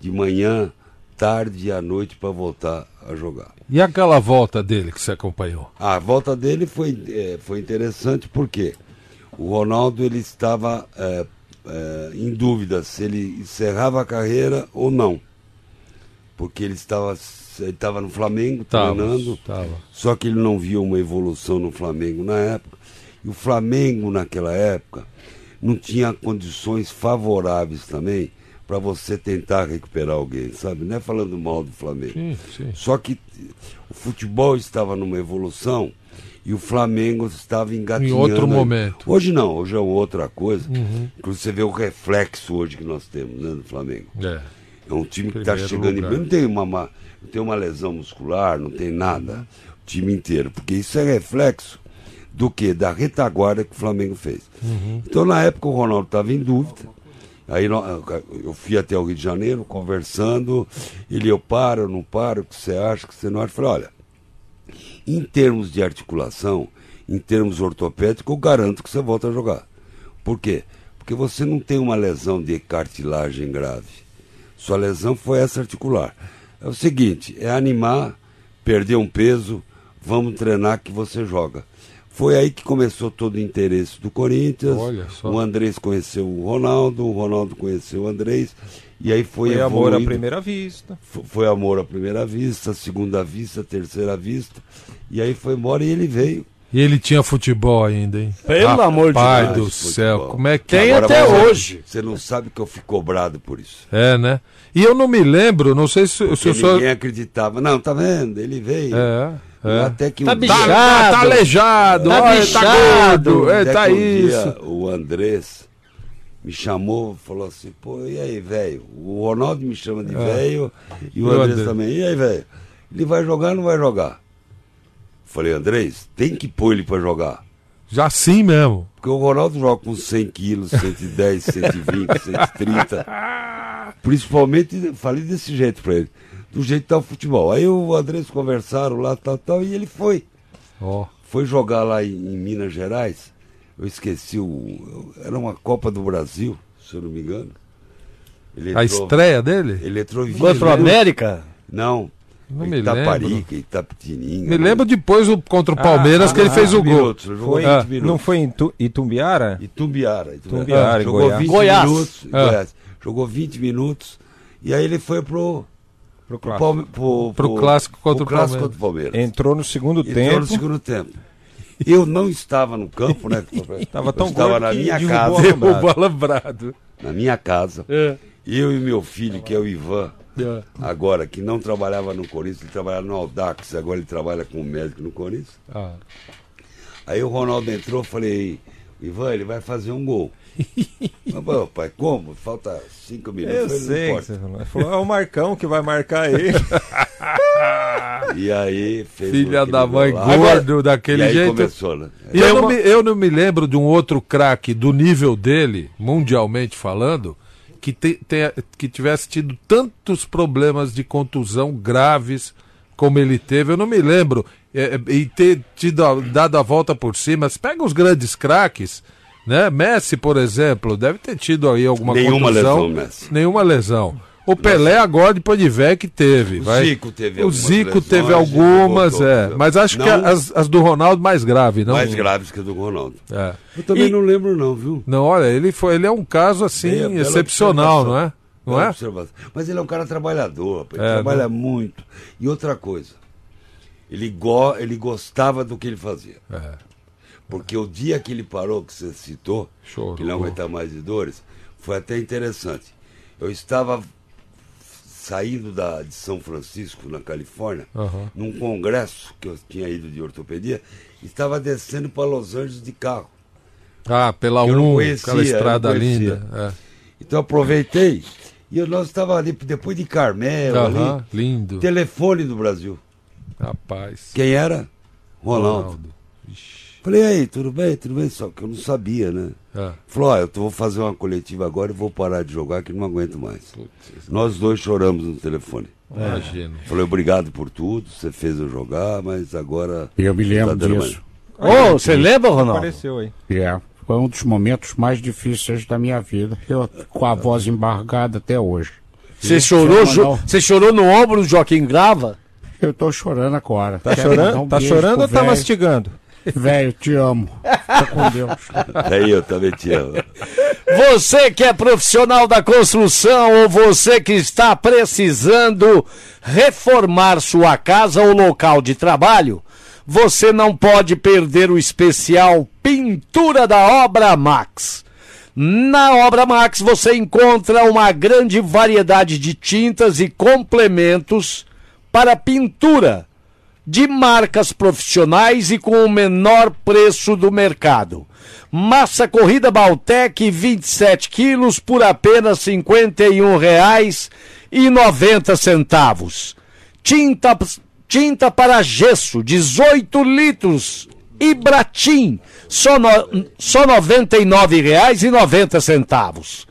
de manhã, tarde e à noite para voltar a jogar. E aquela volta dele que você acompanhou? A volta dele foi, eh, foi interessante porque o Ronaldo ele estava eh, eh, em dúvida se ele encerrava a carreira ou não. Porque ele estava, ele estava no Flamengo Tava, treinando, tava. só que ele não via uma evolução no Flamengo na época. E o Flamengo naquela época não tinha condições favoráveis também para você tentar recuperar alguém, sabe? Não é falando mal do Flamengo. Sim, sim. Só que o futebol estava numa evolução e o Flamengo estava engatinhando. Em outro momento. Hoje não, hoje é outra coisa. Uhum. Inclusive você vê o reflexo hoje que nós temos né, do Flamengo. É. É um time que está chegando lugar. em. Não tem, uma, uma- não tem uma lesão muscular, não tem nada. O time inteiro. Porque isso é reflexo do que? Da retaguarda que o Flamengo fez. Uhum. Então, na época, o Ronaldo estava em dúvida. Aí eu fui até o Rio de Janeiro conversando. Ele, eu paro, eu não paro, o que você acha, o que você não acha? Eu falei, olha, em termos de articulação, em termos ortopédicos, eu garanto que você volta a jogar. Por quê? Porque você não tem uma lesão de cartilagem grave. Sua lesão foi essa articular. É o seguinte, é animar, perder um peso, vamos treinar que você joga. Foi aí que começou todo o interesse do Corinthians. Olha só. O Andrés conheceu o Ronaldo, o Ronaldo conheceu o Andrés. E aí foi, Foi amor à primeira vista. F- Foi amor à primeira vista, segunda vista, terceira vista. E aí foi embora e ele veio. E ele tinha futebol ainda, hein? Pelo amor de Pai Deus. do céu, Futebol. como é que Tem Agora, até você- hoje. Você não sabe que eu fico cobrado por isso. É, né? E eu não me lembro, não sei se, se o senhor. ninguém acreditava. Não, tá vendo? Ele veio. É, é. Até que Tá um dia- Tá, bichado. tá aleijado, Tá olha, bichado. tá gordo, é, tá um isso. dia o Andrés me chamou, falou assim, pô, e aí, velho? O Ronaldo me chama de velho e o É. O Andrés também. E aí, velho? Ele vai jogar ou não vai jogar? Falei, Andrés, tem que pôr ele pra jogar. Já assim mesmo. Porque o Ronaldo joga com 100 quilos, 110, 120, 130. Principalmente, falei desse jeito pra ele. Do jeito que tá o futebol. Aí o Andrés conversaram lá, tal, tal, e ele foi. Ó. Foi jogar lá em, em Minas Gerais. Eu esqueci o. Era uma Copa do Brasil, se eu não me engano. Ele A estreia dele? Ele entrou em 20 Contra o. América? Não. Não me Itaparica, Itapetininga. Me lembro depois o, contra o Palmeiras que ele fez o gol. Foi, 20 Ah, minutos. Não foi em Tu- Itumbiara? Itumbiara. Itumbiara, em jogou Goiás. 20 Goiás. minutos. Ah. Goiás. Jogou 20 minutos. E aí ele foi pro. Pro Pro, clássico. Palme- pro, Pro clássico contra pro o clássico contra o Palmeiras. Entrou no segundo Entrou tempo. no segundo tempo. Eu não estava no campo, né? *laughs* Tava tão estava na minha casa. Derrubou Alambrado. Na minha casa. É. Eu e meu filho, que é o Ivan, É. agora, que não trabalhava no Corinthians, ele trabalhava no Audax, agora ele trabalha como médico no Corinthians. Ah. Aí o Ronaldo entrou, falei, Ivan, ele vai fazer um gol. Mas, pai, como? Falta cinco minutos. Eu sei você falou. Falou, é o Marcão que vai marcar ele. *laughs* E aí fez Filha da mãe, gordo daquele e aí jeito. começou, né? E eu, não me, eu não me lembro de um outro craque do nível dele, mundialmente falando, que, te- tenha- que tivesse tido tantos problemas de contusão graves como ele teve. Eu não me lembro. é, é, e ter tido a- dado a volta por cima. Você pega os grandes craques, né? Messi, por exemplo, deve ter tido aí alguma Nenhuma contusão. lesão, Messi. Nenhuma lesão. O Pelé agora, depois de velho, que teve. O vai. Zico teve O algumas Zico lesões, teve algumas, voltou, é. Mas acho que Não- as, as do Ronaldo mais grave, não? Mais graves que a do Ronaldo. É. Eu também E- não lembro não, viu? Não, olha, ele foi, ele é um caso assim bela excepcional, observação. não é? Não é? observação. Mas ele é um cara trabalhador, rapaz. ele É, trabalha muito. E outra coisa, ele, go ele gostava do que ele fazia. É. Porque o dia que ele parou, que você citou, Chorou. que ele não aguentava mais de dores, foi até interessante. Eu estava saindo da, de São Francisco, na Califórnia, Aham. num congresso que eu tinha ido de ortopedia, e estava descendo para Los Angeles de carro. Ah, pela Eu 1, conhecia, aquela estrada linda. É. Então aproveitei e nós estávamos ali, depois de Carmel, Aham, ali, lindo. telefone do Brasil. Rapaz. Quem era? Ronaldo. Ronaldo. Falei, aí, tudo bem? Tudo bem? Só que eu não sabia, né? É. Falou, ó, eu vou fazer uma coletiva agora e vou parar de jogar que não aguento mais. Nós dois choramos no telefone. Imagino. Falei, obrigado por tudo, você fez eu jogar, mas agora. Eu me lembro tá disso. Ô, você lembra, Ronaldo? Apareceu aí. É, foi um dos momentos mais difíceis da minha vida. Eu com a voz embargada até hoje. Você chorou, você chorou no ombro do Joaquim Grava? Eu tô chorando agora. Tá Quero chorando? um tá chorando ou tá mastigando? Velho, te amo. Fica com Deus. Aí eu também te amo. Você que é profissional da construção ou você que está precisando reformar sua casa ou local de trabalho, você não pode perder o especial Pintura da Obra Max. Na Obra Max você encontra uma grande variedade de tintas e complementos para pintura de marcas profissionais e com o menor preço do mercado. Massa corrida Baltec 27 quilos por apenas R$ 51,90 centavos. Tinta, tinta para gesso 18 litros Ibratim só, só R$ 99,90 centavos.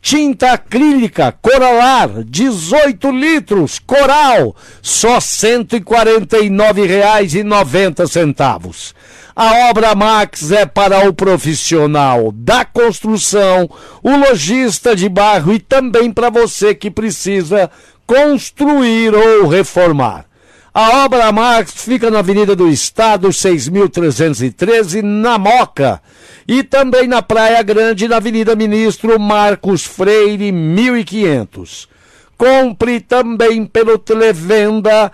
Tinta acrílica Coralar, 18 litros, Coral, só R$ 149,90. A obra Max é para o profissional da construção, o lojista de bairro e também para você que precisa construir ou reformar. A Obra Max fica na Avenida do Estado, 6.313, na Moca. E também na Praia Grande, na Avenida Ministro Marcos Freire, 1500. Compre também pelo Televenda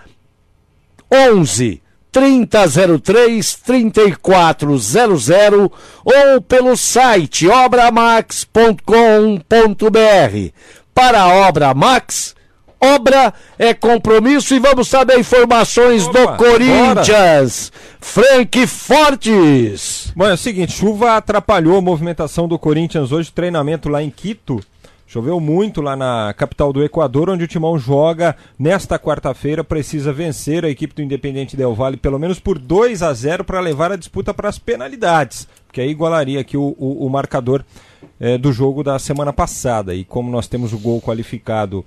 11 3003 3400 ou pelo site obramax.com.br. Para a Obra Max, obra é compromisso e vamos saber informações Opa, do Corinthians. Frank Fortes. Bom, é o seguinte, chuva atrapalhou a movimentação do Corinthians hoje, treinamento lá em Quito. Choveu muito lá na capital do Equador, onde o Timão joga nesta quarta-feira. Precisa vencer a equipe do Independente Del Valle pelo menos por 2 a 0 para levar a disputa para as penalidades, que aí igualaria aqui o, o, o marcador eh, do jogo da semana passada. E como nós temos o gol qualificado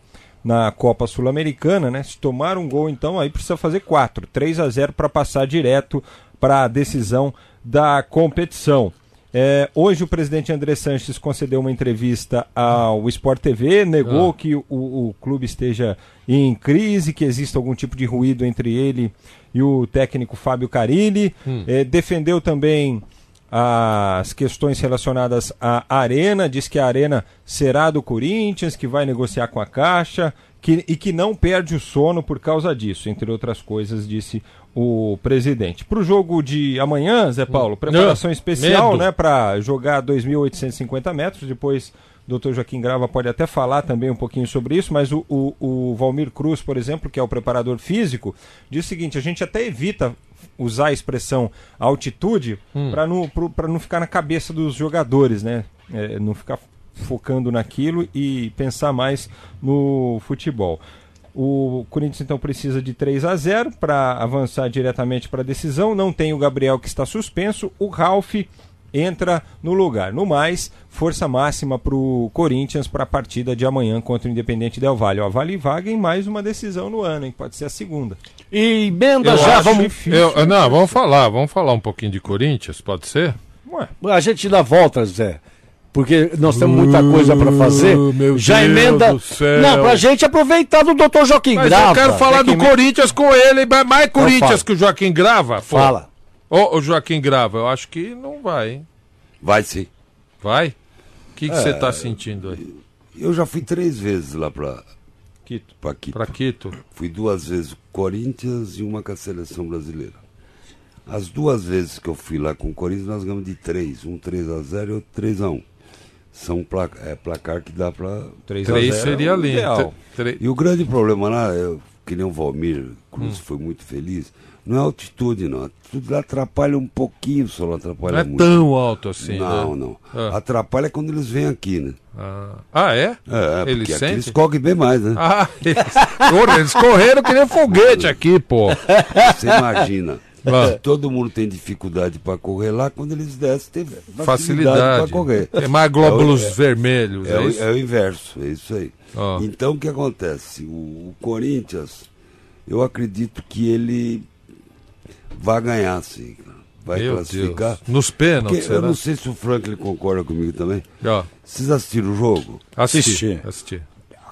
na Copa Sul-Americana, né? Se tomar um gol, então, aí precisa fazer 4. 3 a 0 para passar direto para a decisão da competição. É, hoje o presidente André Sanches concedeu uma entrevista ao Sport TV, negou Ah. que o, o clube esteja em crise, que exista algum tipo de ruído entre ele e o técnico Fábio Carilli. É, defendeu também as questões relacionadas à Arena, diz que a Arena será do Corinthians, que vai negociar com a Caixa que, e que não perde o sono por causa disso, entre outras coisas, disse o presidente. Para o jogo de amanhã, Zé Paulo, preparação Não, especial medo. né, para jogar 2.850 metros, depois Dr. Joaquim Grava pode até falar também um pouquinho sobre isso, mas o, o, o Valmir Cruz, por exemplo, que é o preparador físico, diz o seguinte: a gente até evita usar a expressão altitude para não, pra não ficar na cabeça dos jogadores, né? É, não ficar focando naquilo e pensar mais no futebol. O Corinthians então precisa de 3 a 0 para avançar diretamente para a decisão. Não tem o Gabriel que está suspenso. O Ralph entra no lugar. No mais, força máxima para o Corinthians para a partida de amanhã contra o Independente Del Valle. Ó, vale vaga em mais uma decisão no ano, hein? Pode ser a segunda. E emenda Eu já, vamos. difícil. Eu- não, vamos falar, vamos falar um pouquinho de Corinthians, pode ser? Ué, A gente dá volta, Zé. Porque nós temos muita coisa pra fazer. Uh, meu Já Deus emenda. do céu. Não, pra gente aproveitar do Dr. Joaquim Mas Grava. eu quero falar do Corinthians com ele, mas mais Corinthians fala. que o Joaquim Grava. pô. Fala. Ô, o Joaquim Grava, eu acho que não vai, hein? Vai sim. Vai? O que que você É. tá sentindo aí? Eu já fui três vezes lá pra, Quito. pra Quito. Pra Quito? Fui duas vezes com o Corinthians e uma com a seleção brasileira. As duas vezes que eu fui lá com o Corinthians, nós ganhamos de três. Um 3 a 0 e outro 3 a 1 São pla é, placar que dá pra. 3 a Três 0 seria é lindo. E o grande problema lá, eu, que nem o Valmir Cruz Hum. foi muito feliz, não é altitude, não. A altitude lá atrapalha um pouquinho, só não atrapalha Não é muito. tão alto assim, Não, né? não. Ah. Atrapalha quando eles vêm aqui, né? Ah, Ah, é? É, é Eles eles correm bem mais, né? Ah, eles, eles correram que nem foguete aqui, pô. Você imagina. Ah. Todo mundo tem dificuldade para correr lá, quando eles descem tem facilidade, Facilidade. para correr. É mais glóbulos É o- vermelhos, É, é, o, é o inverso, é isso aí. Ah. Então o que acontece? O, o Corinthians, eu acredito que ele vai ganhar, sim. Vai Meu classificar. Deus. Nos pênaltis, Porque eu será? não sei se o Franklin concorda comigo também. Ó, Vocês assistiram o jogo? assisti, Assisti.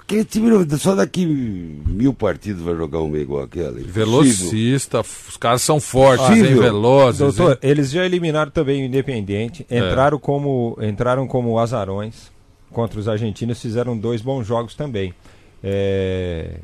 Aquele time só daqui mil partidos vai jogar um meio igual aquela. Impossível. Velocista, os caras são fortes, hein, velozes. Doutor, hein? eles já eliminaram também o Independiente, É. entraram como entraram como azarões contra os argentinos, fizeram dois bons jogos também. É,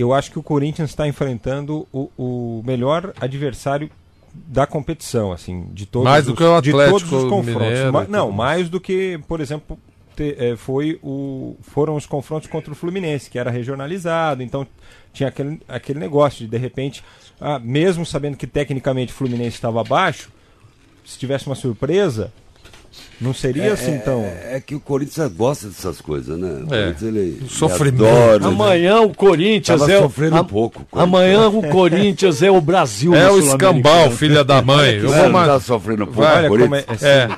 Eu acho que o Corinthians está enfrentando o, o melhor adversário da competição, assim, de todos Mais do os, que o de Atlético todos os confrontos. Mineiro Ma- não, mais do que, por exemplo, te- eh, foi o, foram os confrontos contra o Fluminense, que era regionalizado, então tinha aquele, aquele negócio de, de repente, ah, mesmo sabendo que tecnicamente o Fluminense estava abaixo, se tivesse uma surpresa, não seria assim tão. É, é que o Corinthians gosta dessas coisas, né? O É. Corinthians, ele, ele Sofrimento. adora, Amanhã o Corinthians Tava é o. sofrendo a- um pouco, o Corinthians. Amanhã o Corinthians é o Brasil. *laughs* É o escambau, filha da mãe. Eu Não, vou, não ma- tá sofrendo um pouco, Vai, o Olha como é, é É,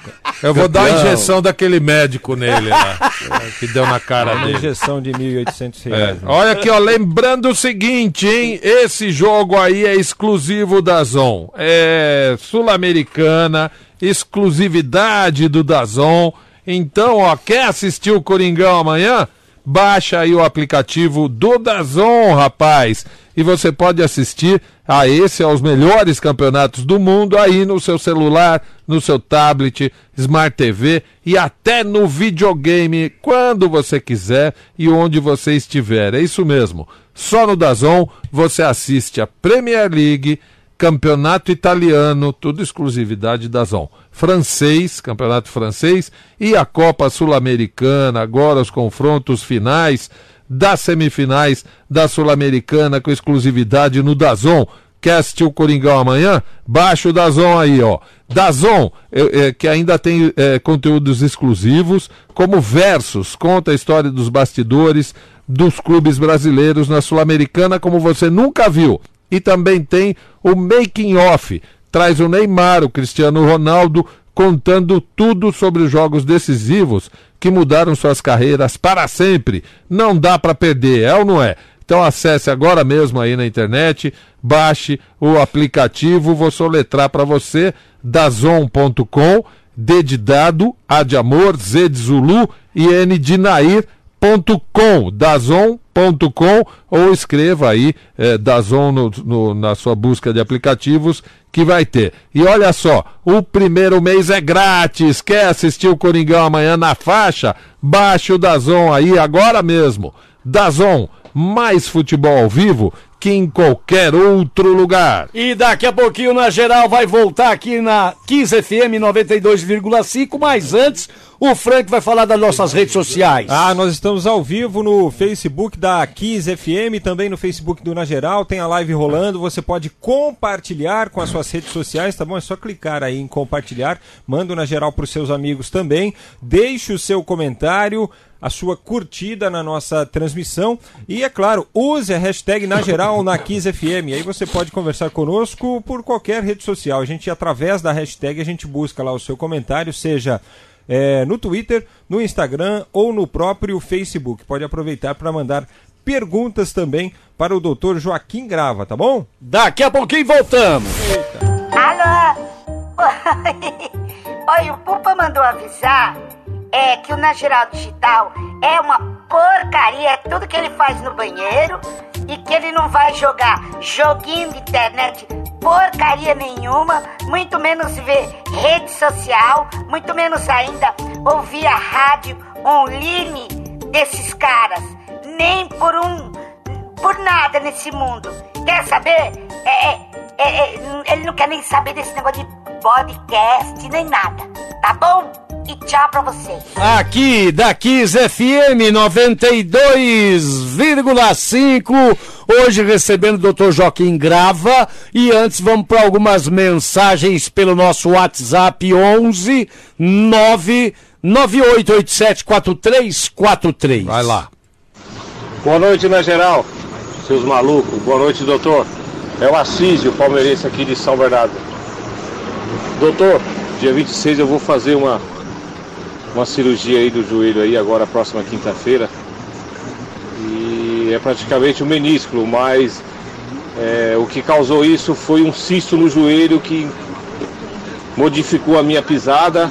eu vou dar a injeção daquele médico nele lá, é, que deu na cara Uma dele. injeção de R$ 1.800 É. reais. né? Olha aqui, ó, lembrando o seguinte, hein? Esse jogo aí é exclusivo da Zon. É sul-americana, exclusividade do Dazon. Então, ó, quer assistir o Coringão amanhã? Baixa aí o aplicativo do Dazon, rapaz. E você pode assistir a esse, aos melhores campeonatos do mundo aí no seu celular, no seu tablet, Smart TV e até no videogame, quando você quiser e onde você estiver. É isso mesmo. Só no Dazon você assiste a Premier League, Campeonato Italiano, tudo exclusividade da Zon. Francês, Campeonato Francês e a Copa Sul-Americana, agora os confrontos finais das semifinais da Sul-Americana com exclusividade no Dazon. Quer assistir o Coringão amanhã? Baixa o Dazon aí, ó. Dazon, é, que ainda tem é, conteúdos exclusivos, como versos, conta a história dos bastidores dos clubes brasileiros na Sul-Americana, como você nunca viu. E também tem o Making Off, traz o Neymar, o Cristiano Ronaldo, contando tudo sobre os jogos decisivos que mudaram suas carreiras para sempre. Não dá para perder, é ou não é? Então acesse agora mesmo aí na internet, baixe o aplicativo, vou soletrar para você, dazon.com, D de dado, A de amor, Z de Zulu e N de Nair.com, dazon.com ou escreva aí é, Dazon no, no, na sua busca de aplicativos que vai ter. E olha só, o primeiro mês é grátis. Quer assistir o Coringão amanhã na faixa? Baixe o Dazon aí agora mesmo. Dazon, mais futebol ao vivo que em qualquer outro lugar. E daqui a pouquinho na geral vai voltar aqui na 15 FM 92,5, mas antes o Frank vai falar das nossas redes sociais. Ah, nós estamos ao vivo no Facebook da Kiss FM, também no Facebook do Na Geral, tem a live rolando, você pode compartilhar com as suas redes sociais, tá bom? É só clicar aí em compartilhar, manda o Na Geral para os seus amigos também, deixe o seu comentário, a sua curtida na nossa transmissão e, é claro, use a hashtag na geral na Kiss FM. Aí você pode conversar conosco por qualquer rede social. A gente, através da hashtag, a gente busca lá o seu comentário, seja é, no Twitter, no Instagram ou no próprio Facebook. Pode aproveitar para mandar perguntas também para o doutor Joaquim Grava, tá bom? Daqui a pouquinho voltamos. Alô? *laughs* Oi, o Pupa mandou avisar é que o Na Geral Digital é uma porcaria, é tudo que ele faz no banheiro e que ele não vai jogar joguinho de internet porcaria nenhuma, muito menos ver rede social, muito menos ainda ouvir a rádio online desses caras, nem por um, por nada nesse mundo. Quer saber? É, é, é, ele não quer nem saber desse negócio de podcast nem nada, tá bom? E tchau pra vocês. Aqui da Kiss FM 92,5. Hoje recebendo o Dr. Joaquim Grava. E antes vamos para algumas mensagens pelo nosso WhatsApp 11 998874343. Vai lá. Boa noite, na geral, seus malucos. Boa noite, doutor. É o Assísio, palmeirense aqui de São Bernardo. Doutor, dia 26 eu vou fazer uma uma cirurgia aí do joelho aí agora próxima quinta-feira. E é praticamente um menisco, mas é, o que causou isso foi um cisto no joelho que modificou a minha pisada.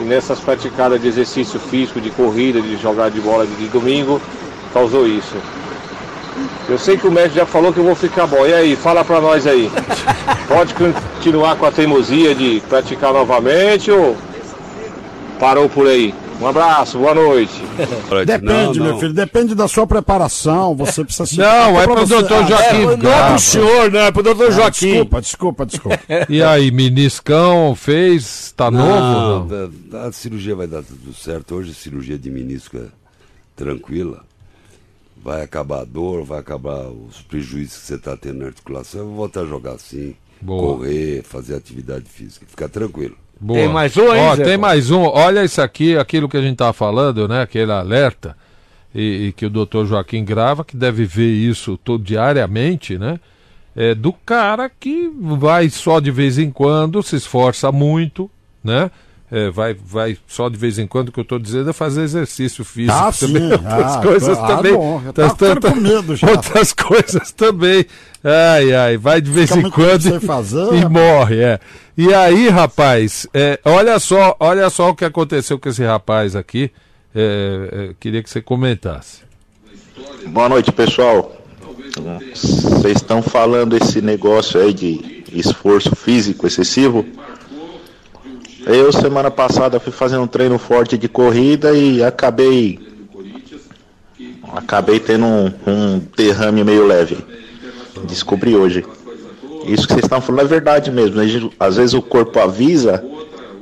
E nessas praticadas de exercício físico, de corrida, de jogar de bola de domingo, causou isso. Eu sei que o médico já falou que eu vou ficar bom. E aí, fala pra nós aí. Pode continuar com a teimosia de praticar novamente ou parou por aí. Um abraço, boa noite. Depende, não, meu filho, depende da sua preparação. Você precisa se. Não, é pro doutor Joaquim. É, não é pro senhor, não, é pro doutor Joaquim. Desculpa, desculpa, desculpa. e aí, meniscão fez? Tá não, novo? Não? A, a, cirurgia vai dar tudo certo. Hoje, a cirurgia de menisco é tranquila. Vai acabar a dor, vai acabar os prejuízos que você está tendo na articulação. Eu vou voltar a jogar assim, Boa. correr, fazer atividade física. Fica tranquilo. Boa. Tem mais um aí, Ó, Tem mais um. Olha isso aqui, aquilo que a gente estava falando, né? Aquele alerta. E, e, que o doutor Joaquim grava, que deve ver isso todo, diariamente, né? É do cara que vai só de vez em quando, se esforça muito, né? É, vai, vai só de vez em quando, o que eu estou dizendo é fazer exercício físico ah, também. Sim. Outras ah, coisas ah, também. Bom, tá tanta, com medo já. Outras coisas também. Ai, ai, vai de vez Fica em quando fazer, e, e morre, é. E aí, rapaz, é, olha só, olha só o que aconteceu com esse rapaz aqui. É, é, queria que você comentasse. Boa noite, pessoal. Vocês estão falando esse negócio aí de esforço físico excessivo. Eu, semana passada, fui fazer um treino forte de corrida e acabei. Acabei tendo um, um derrame meio leve. Descobri hoje. Isso que vocês estão falando é verdade mesmo. Gente- Às vezes o corpo avisa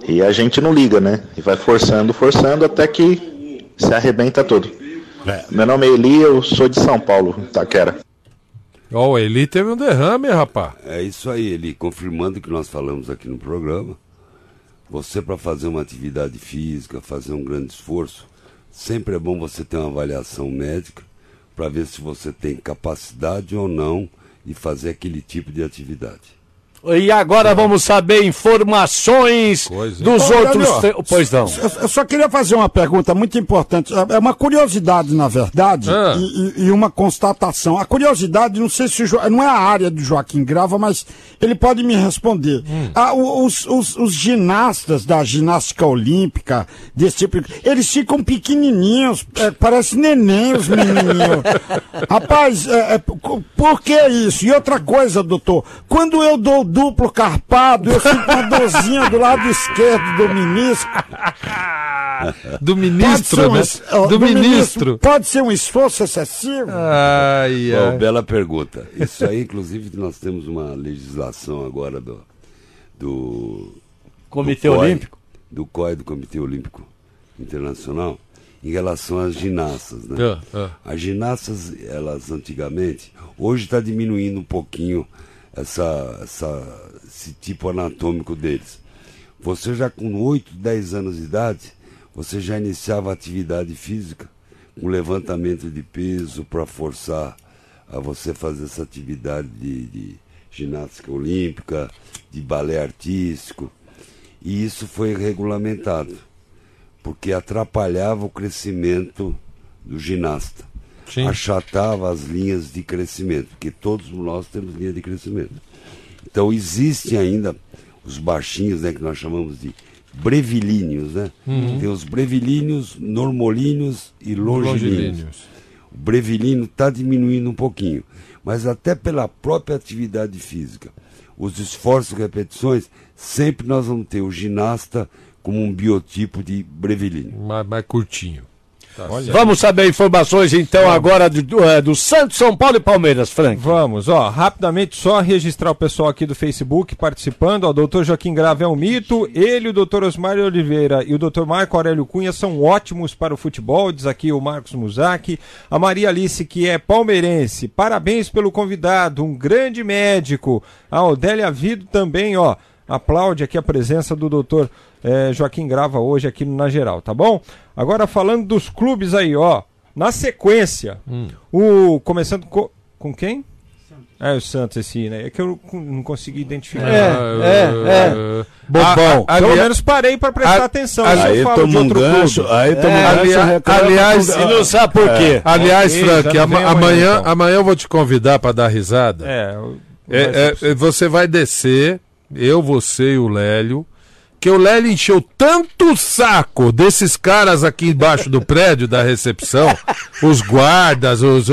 e a gente não liga, né? E vai forçando, forçando até que se arrebenta tudo. Meu nome é Eli, eu sou de São Paulo, Taquera. Ó, o Eli teve um derrame, rapaz. É isso aí, Eli, confirmando o que nós falamos aqui no programa. Você, para fazer uma atividade física, fazer um grande esforço, sempre é bom você ter uma avaliação médica para ver se você tem capacidade ou não de fazer aquele tipo de atividade. E agora vamos saber informações dos Ô, outros. Daniel, te- Pois não. Eu, só queria fazer uma pergunta muito importante. É é uma curiosidade, na verdade, Ah. e, e- uma constatação. A curiosidade, não sei se o Jo- não é a área do Joaquim Grava, mas ele pode me responder. Hum. Ah, os, os- os ginastas da ginástica olímpica, desse tipo, eles ficam pequenininhos, é, parece neném os menininhos. *laughs* Rapaz, é, é, por por que isso? E outra coisa, doutor, quando eu dou duplo carpado, eu fico com uma dorzinha do lado esquerdo do menisco. *laughs* Do ministro, um né? ó, Do ministro. Pode ser um esforço excessivo? Ai, Bom, ai. bela pergunta. Isso aí, inclusive, nós temos uma legislação agora do, do Comitê do COI, Olímpico? Do COI, do Comitê Olímpico Internacional, em relação às ginastas. Né? Ah, ah. As ginastas, elas antigamente, hoje está diminuindo um pouquinho essa, essa, esse tipo anatômico deles. Você já com 8, 10 anos de idade, você já iniciava atividade física, com levantamento de peso para forçar a você fazer essa atividade de, de ginástica olímpica, de balé artístico. E isso foi regulamentado, porque atrapalhava o crescimento do ginasta. Sim. Achatava as linhas de crescimento, porque todos nós temos linha de crescimento. Então existem ainda os baixinhos, né, que nós chamamos de brevilíneos, né? Uhum. Tem os brevilíneos, normolíneos e longilíneos. Longilíneos. O brevilíneo está diminuindo um pouquinho, mas até pela própria atividade física, os esforços e repetições, sempre nós vamos ter o ginasta como um biotipo de brevilíneo. Mais, mais curtinho. Tá. Vamos saber informações então agora do, do, é, do Santos, São Paulo e Palmeiras, Frank. Vamos, ó, rapidamente só registrar o pessoal aqui do Facebook participando, ó, o doutor Joaquim Grave é um mito, ele, o doutor Osmar Oliveira e o doutor Marco Aurélio Cunha são ótimos para o futebol, diz aqui o Marcos Muzaki, a Maria Alice que é palmeirense, parabéns pelo convidado, um grande médico, a Odélia Vido também, ó, aplaude aqui a presença do doutor eh, Joaquim Grava hoje aqui no Na Geral, tá bom? Agora falando dos clubes aí, ó, na sequência, o começando co- com quem? É o Santos esse, né? É que eu não- consegui identificar. É, é, é. Bobão. A- a- Pelo menos parei pra prestar a- atenção. a- se eu Aí falo de um gancho, clube. aí toma um Ali- gancho, aliás, com- E não sabe por quê. É. Aliás, Ok, Frank, amanhã, amanhã, então. amanhã eu vou te convidar para dar risada. É, eu- É, é, é, você vai descer, eu, você e o Lélio, que o Lélio encheu tanto o saco desses caras aqui embaixo do prédio da recepção, os guardas, os,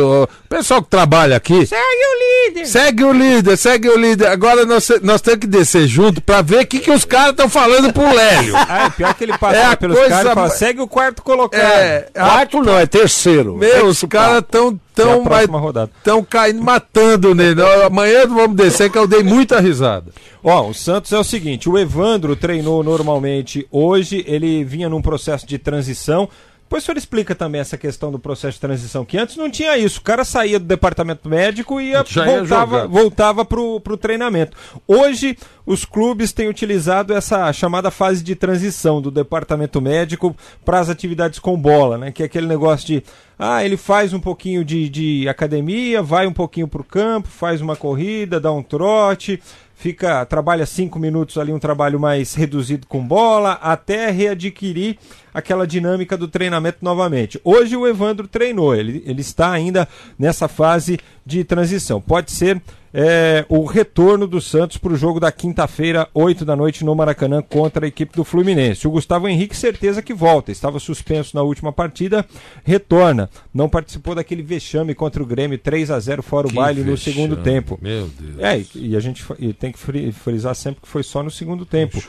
pessoal que trabalha aqui. Segue o líder! Segue o líder, segue o líder. Agora nós, nós temos que descer junto pra ver o que, que os caras estão falando pro Lélio. *laughs* Ah, é pior que ele passa É pelos coisa caras e fala, segue o quarto colocado. É, a- Quarto não, é terceiro. meu, os caras estão É tão, próxima rodada. tão caindo, matando nele. Amanhã vamos descer que eu dei muita risada. Ó, o Santos é o seguinte, o Evandro treinou normalmente hoje, ele vinha num processo de transição. Depois o senhor explica também essa questão do processo de transição, que antes não tinha isso. O cara saía do departamento médico e ia, voltava, voltava pro, pro treinamento. Hoje, os clubes têm utilizado essa chamada fase de transição do departamento médico para as atividades com bola, né? Que é aquele negócio de, ah, ele faz um pouquinho de, de academia, vai um pouquinho pro campo, faz uma corrida, dá um trote, fica trabalha cinco minutos ali, um trabalho mais reduzido com bola, até readquirir aquela dinâmica do treinamento novamente. Hoje o Evandro treinou, ele, ele está ainda nessa fase de transição. Pode ser é, o retorno do Santos para o jogo da quinta-feira, 8 da noite, no Maracanã, contra a equipe do Fluminense. O Gustavo Henrique, certeza que volta. Estava suspenso na última partida, retorna. Não participou daquele vexame contra o Grêmio, 3 a 0 fora o Que baile no vexame, segundo tempo. meu Deus. É, e, a gente e tem que fri- frisar sempre que foi só no segundo tempo.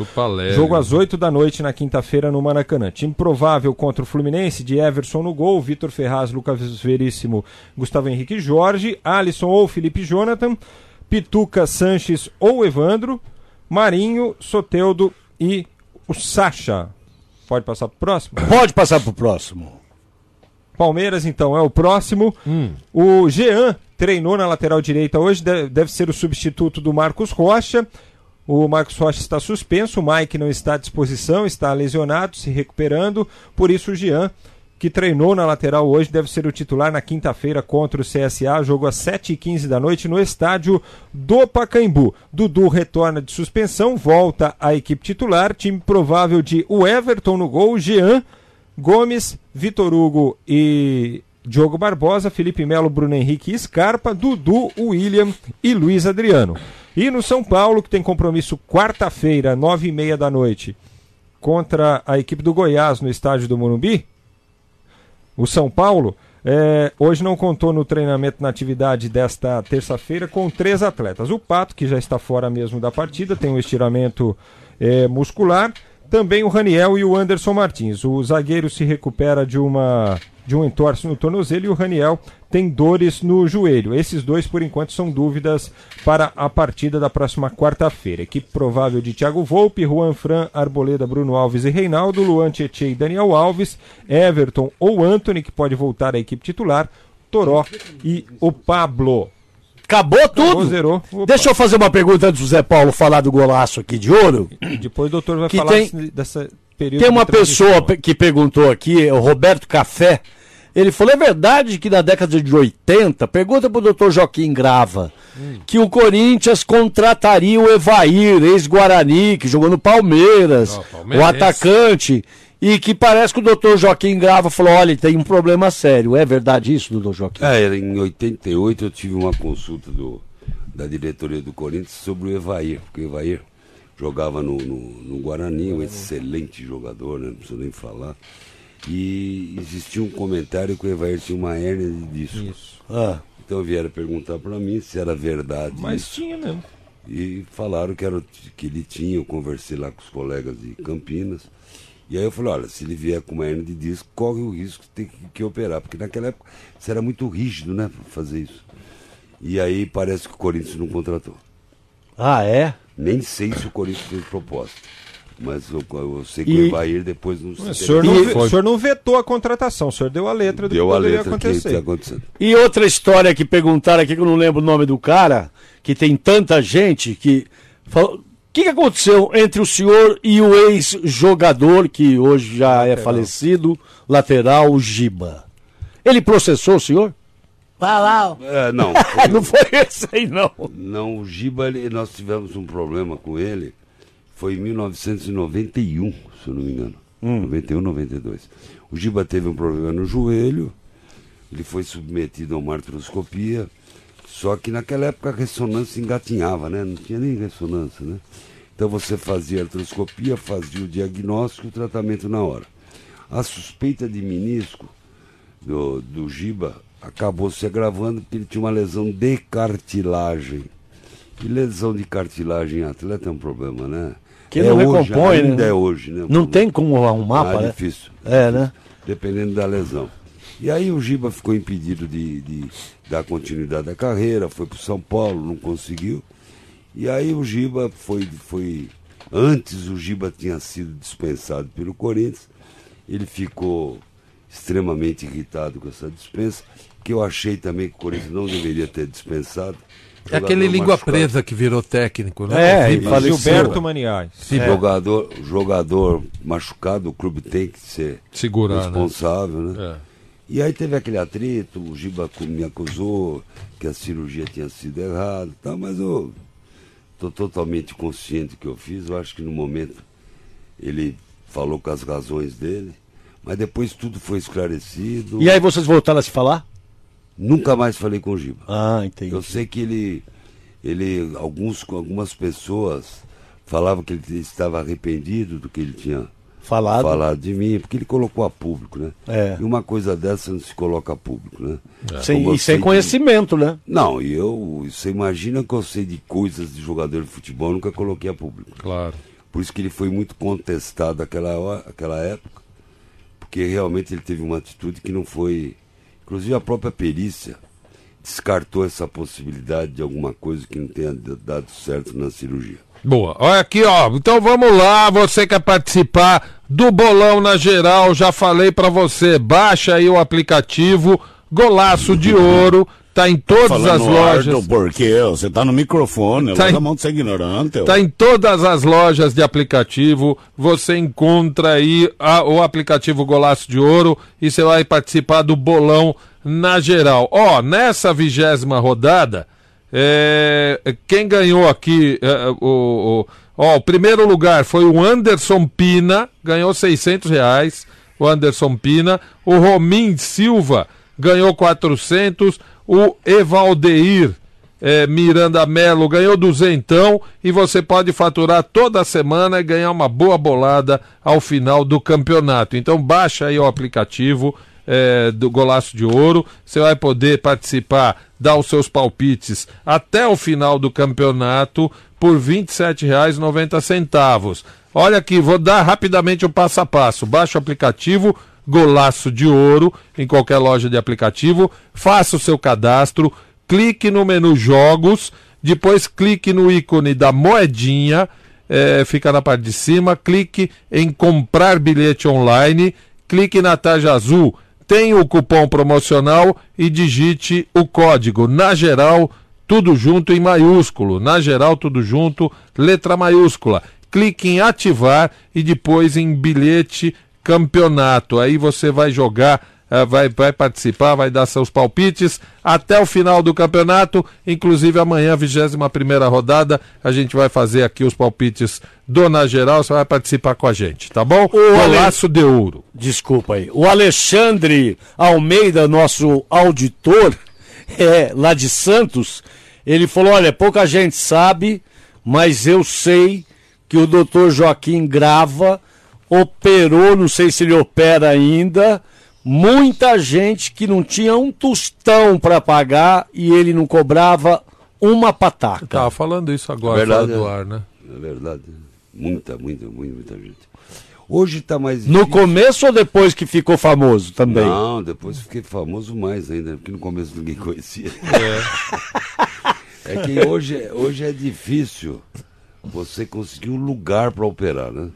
Jogo às 8 da noite na quinta-feira no Maracanã. Time provável contra o Fluminense, de Everson no gol, Vitor Ferraz, Lucas Veríssimo, Gustavo Henrique Jorge, Alisson ou Felipe Jonathan, Pituca, Sanches ou Evandro, Marinho, Soteudo e o Sacha. Pode passar pro próximo? *coughs* Pode passar pro próximo. Palmeiras, então, é o próximo. O Jean treinou na lateral direita hoje, de- deve ser o substituto do Marcos Rocha. O Marcos Rocha está suspenso, o Mike não está à disposição, está lesionado, se recuperando. Por isso, o Jean, que treinou na lateral hoje, deve ser o titular na quinta-feira contra o CSA. Jogo às 7h15 da noite no estádio do Pacaembu. Dudu retorna de suspensão, volta à equipe titular. Time provável de o Everton no gol, Jean. Gomes, Vitor Hugo e Diogo Barbosa, Felipe Melo, Bruno Henrique Scarpa, Dudu, William e Luiz Adriano. E no São Paulo, que tem compromisso quarta-feira, nove e meia da noite, contra a equipe do Goiás no estádio do Morumbi, o São Paulo é, hoje não contou no treinamento na atividade desta terça-feira com três atletas. O Pato, que já está fora mesmo da partida, tem um estiramento é, muscular. Também o Raniel e o Anderson Martins. O zagueiro se recupera de uma de um entorse no tornozelo e o Raniel tem dores no joelho. Esses dois, por enquanto, são dúvidas para a partida da próxima quarta-feira. Equipe provável de Thiago Volpe, Juan Fran, Arboleda, Bruno Alves e Reinaldo, Luan Tietê e Daniel Alves, Everton ou Anthony, que pode voltar à equipe titular, Toró e o Pablo. Acabou tudo? zerou. Opa. Deixa eu fazer uma pergunta antes do Zé Paulo falar do golaço aqui de ouro. Depois o doutor vai Que falar tem- dessa período Tem uma pessoa pe- que perguntou aqui, o Roberto Café. Ele falou: é verdade que na década de 80, pergunta pro doutor Joaquim Grava, que o Corinthians contrataria o Evair, ex-Guarani, que jogou no Palmeiras, Ó, o atacante, e que parece que o doutor Joaquim Grava falou: olha, tem um problema sério. É verdade isso, doutor Joaquim? É, em 88 eu tive uma consulta do, da diretoria do Corinthians sobre o Evair, porque o Evair jogava no, no, no Guarani, um excelente jogador, né? não preciso nem falar. E existia um comentário que o Evair tinha uma hérnia de disco. Ah. Então vieram perguntar para mim se era verdade Mas isso. tinha mesmo. E falaram que, era, que ele tinha, eu conversei lá com os colegas de Campinas. E aí eu falei, olha, se ele vier com uma hernia de disco, corre o risco de ter que, que operar. Porque naquela época isso era muito rígido, né, pra fazer isso. E aí parece que o Corinthians não contratou. Ah, é? Nem sei se o Corinthians fez proposta. Mas eu, eu sei que E- o Evair depois não O senhor não, o senhor não vetou a contratação, o senhor deu a letra do Deu que a poderia letra que acontecer. está acontecendo. E outra história que perguntaram aqui, que eu não lembro o nome do cara, que tem tanta gente que. falou- que, que aconteceu entre o senhor e o ex-jogador, que hoje já é falecido, lateral, o Giba? Ele processou o senhor? Uau, uau. É, não. *laughs* não foi esse aí, não. Não, o Giba, ele- nós tivemos um problema com ele, foi em 1991, se eu não me engano. 91, 92. O Giba teve um problema no joelho, ele foi submetido a uma artroscopia, só que naquela época a ressonância engatinhava, né? Não tinha nem ressonância, né? Então você fazia artroscopia, fazia o diagnóstico e o tratamento na hora. A suspeita de menisco do, do Giba acabou se agravando porque ele tinha uma lesão de cartilagem. E lesão de cartilagem em atleta é um problema, né? Que é não hoje, recompõe, ainda né? é hoje, né? Não tem como arrumar, Ah, parece. difícil. É, né? Dependendo da lesão. E aí o Giba ficou impedido de, de dar continuidade à carreira, foi para São Paulo, não conseguiu. E aí o Giba foi, foi. Antes o Giba tinha sido dispensado pelo Corinthians. Ele ficou extremamente irritado com essa dispensa, que eu achei também que o Corinthians não deveria ter dispensado. É aquele língua machucado. presa que virou técnico, né? É, faleceu. Gilberto Maniais. Sim, Jogador, jogador machucado, o clube tem que ser Segurar, né? responsável, né? É. E aí teve aquele atrito, o Giba me acusou que a cirurgia tinha sido errada, tá, mas eu estou totalmente consciente do que eu fiz. Eu acho que no momento ele falou com as razões dele, mas depois tudo foi esclarecido. E aí vocês voltaram a se falar? Nunca mais falei com o Giba. Ah, entendi. Eu sei que ele ele, alguns, algumas pessoas falavam que ele estava arrependido do que ele tinha Falado. falado de mim, porque ele colocou a público, né? É. E uma coisa dessa não se coloca a público, né? Sem- Como eu e sem conhecimento, né? Não, e eu, você imagina que eu sei de coisas de jogador de futebol, nunca coloquei a público. Claro. Por isso que ele foi muito contestado naquela hora- aquela época, porque realmente ele teve uma atitude que não foi. Inclusive a própria perícia descartou essa possibilidade de alguma coisa que não tenha dado certo na cirurgia. Boa. Olha aqui, ó. Então vamos lá. Você quer participar do bolão na geral? Já falei pra você. Baixa aí o aplicativo Golaço de Ouro. Tá em todas Falando as lojas. alto, porque você tá no microfone, Tá em- a mão de ser ignorante. Tá em todas as lojas de aplicativo. Você encontra aí a- o aplicativo Golaço de Ouro e você vai participar do bolão na geral. Ó, nessa vigésima rodada, é, quem ganhou aqui, é, o, o- ó, o primeiro lugar foi o Anderson Pina, ganhou 600 reais. O Anderson Pina. O Romim Silva ganhou 400. O Evaldeir é, Miranda Melo ganhou duzentão e você pode faturar toda semana e ganhar uma boa bolada ao final do campeonato. Então baixa aí o aplicativo é, do Golaço de Ouro, você vai poder participar, dar os seus palpites até o final do campeonato por R$ 27,90. Olha aqui, vou dar rapidamente o passo a passo. Baixa o aplicativo Golaço de Ouro em qualquer loja de aplicativo, faça o seu cadastro, clique no menu Jogos, depois clique no ícone da moedinha, eh, fica na parte de cima, clique em comprar bilhete online, clique na tarja azul, tem o cupom promocional e digite o código. Na geral, tudo junto em maiúsculo. Na geral, tudo junto, letra maiúscula. Clique em ativar e depois em bilhete campeonato. Aí você vai jogar, vai, vai participar, vai dar seus palpites até o final do campeonato. Inclusive amanhã, 21 primeira rodada, a gente vai fazer aqui os palpites do Na Geral. Você vai participar com a gente, tá bom? Golaço de ouro. Desculpa aí. O Alexandre Almeida, nosso auditor, *laughs* é, lá de Santos, ele falou: olha, pouca gente sabe, mas eu sei que o doutor Joaquim Grava operou, não sei se ele opera ainda, muita gente que não tinha um tostão para pagar e ele não cobrava uma pataca. Tava falando isso agora, verdade, fora do é. ar, né? É verdade. Muita, muita, muita, muita gente. Hoje está mais No começo ou depois que ficou famoso também? Não, depois fiquei famoso mais ainda, porque no começo ninguém conhecia. É, *laughs* que hoje, é- hoje é difícil você conseguir um lugar para operar, né?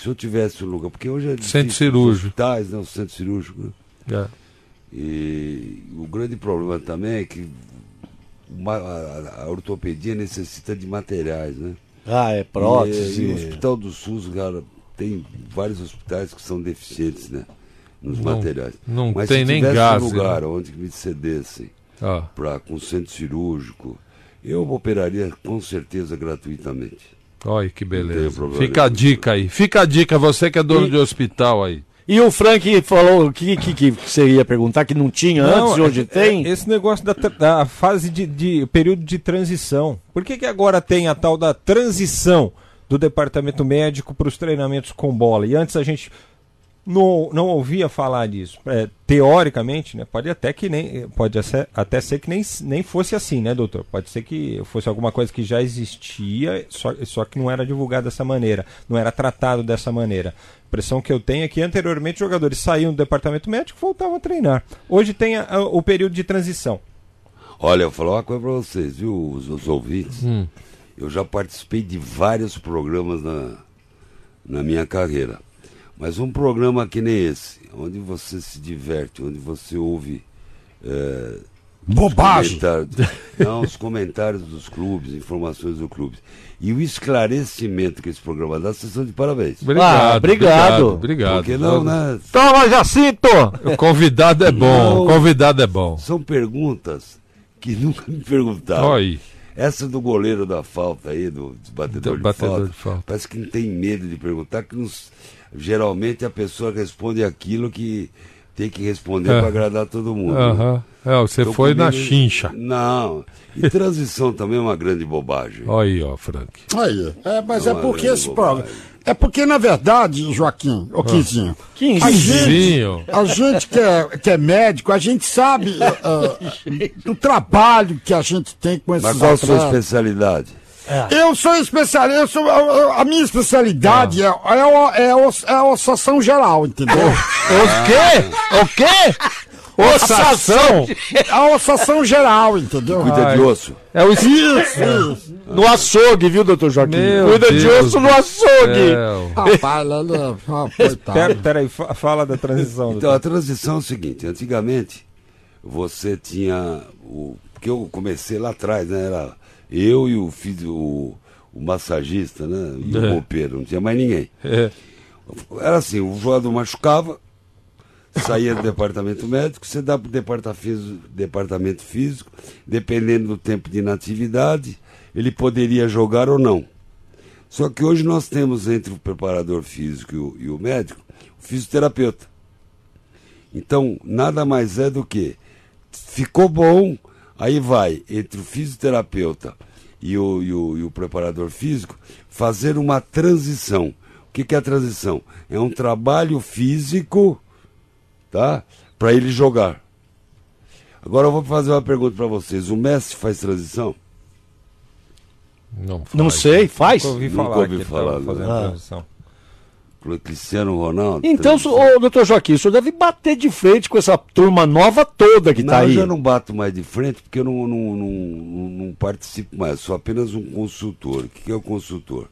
Se eu tivesse um lugar, porque hoje é difícil. Centro os cirúrgico. hospitais, né? O centro cirúrgico, né? É. E o grande problema também é que uma- a, a ortopedia necessita de materiais, né? Ah, é prótese. E, e o Hospital do SUS, cara, tem vários hospitais que são deficientes, né? Nos Não- materiais. não Mas tem se nem tivesse gás, um lugar né? onde me cedessem Ah. pra, com centro cirúrgico, eu operaria com certeza gratuitamente. Olha que Não tem beleza. Fica a dica aí. Fica a dica, você que é dono E- de hospital aí. E o Frank falou o que, que, que você ia perguntar que não tinha antes e é- hoje tem? é Esse negócio da, da fase de, de período de transição. Por que, que agora tem a tal da transição do departamento médico para os treinamentos com bola? E antes a gente não, não ouvia falar disso. É, teoricamente, né, pode até que nem pode ser- até ser que nem, nem fosse assim, né, doutor? Pode ser que fosse alguma coisa que já existia, só, só que não era divulgado dessa maneira, não era tratado dessa maneira. A impressão que eu tenho é que anteriormente os jogadores saíam do departamento médico e voltavam a treinar. Hoje tem a- a- o período de transição. Olha, eu vou falar uma coisa pra vocês, viu, os, os ouvintes? Hum. Eu já participei de vários programas na, na minha carreira. Mas um programa que nem esse, onde você se diverte, onde você ouve. é, os Bobagem. comentários- Não, os comentários dos clubes, informações do clube. E o esclarecimento que esse programa dá, vocês estão de parabéns. Obrigado. Ah, obrigado. Obrigado. Porque não, né? Toma, Jacinto! O convidado é bom. Não. O convidado é bom. São perguntas que nunca me perguntaram. Olha aí. Essa do goleiro da falta aí, do, do batedor, Do de, batedor falta, de falta. Parece que não tem medo de perguntar, que nos- geralmente a pessoa responde aquilo que tem que responder É. para agradar todo mundo. Aham. É, você Então, foi na chincha. Não. E transição também é uma grande bobagem. Olha *laughs* aí, ó, Frank. Aí, é, mas é é porque esse programa. É porque, na verdade, Joaquim, ô Quinzinho, a Quinzinho. gente, a gente que, é, que é médico, a gente sabe ah, do trabalho que a gente tem com esses Mas qual a sua atletas. Especialidade? Eu sou especialista, eu sou, a, a minha especialidade é, é, o- é, os- é a ossação geral, entendeu? *laughs* O quê? O quê? Ossação? A ossação geral, entendeu? Cuida de osso. É o Isso. No açougue, viu, doutor Joaquim? Meu Cuida de Deus osso no açougue. Rapaz, ah, *laughs* Pera, peraí, fa- fala da transição. Então, a transição é o seguinte: antigamente, você tinha. O, porque eu comecei lá atrás, né? Era eu e o filho, o, o massagista, né? E o É. roupeiro, não tinha mais ninguém. É. Era assim: o jogador machucava, saía do departamento médico, você dá para o departamento físico, departamento físico, dependendo do tempo de inatividade, ele poderia jogar ou não. Só que hoje nós temos entre o preparador físico e o, e o médico o fisioterapeuta. Então, nada mais é do que ficou bom, aí vai entre o fisioterapeuta e o, e o, e o preparador físico fazer uma transição. O que, que é a transição? É um trabalho físico, tá? Para ele jogar. Agora eu vou fazer uma pergunta para vocês. O Messi faz transição? Não, Não faz. sei, faz? Nunca ouvi Nunca falar ouvi que ele falar, tava fazendo né? transição. Cristiano Ronaldo? Então, transição. ô, doutor Joaquim, o senhor deve bater de frente com essa turma nova toda que não, tá eu aí. já não bato mais de frente porque eu não, não, não, não- participo mais, sou apenas um consultor. O que é o consultor?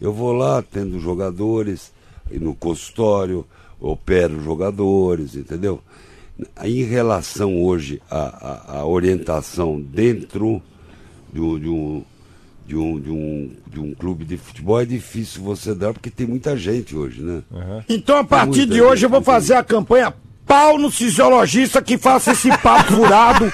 Eu vou lá, atendo jogadores, no consultório, opero jogadores, entendeu? Em relação hoje à, à- à orientação dentro de de, um, de, um, de, um, de um clube de futebol, é difícil você dar, porque tem muita gente hoje, né? Então, a partir de hoje, gente, eu vou fazer a campanha pau no fisiologista que faça esse papo *laughs* furado.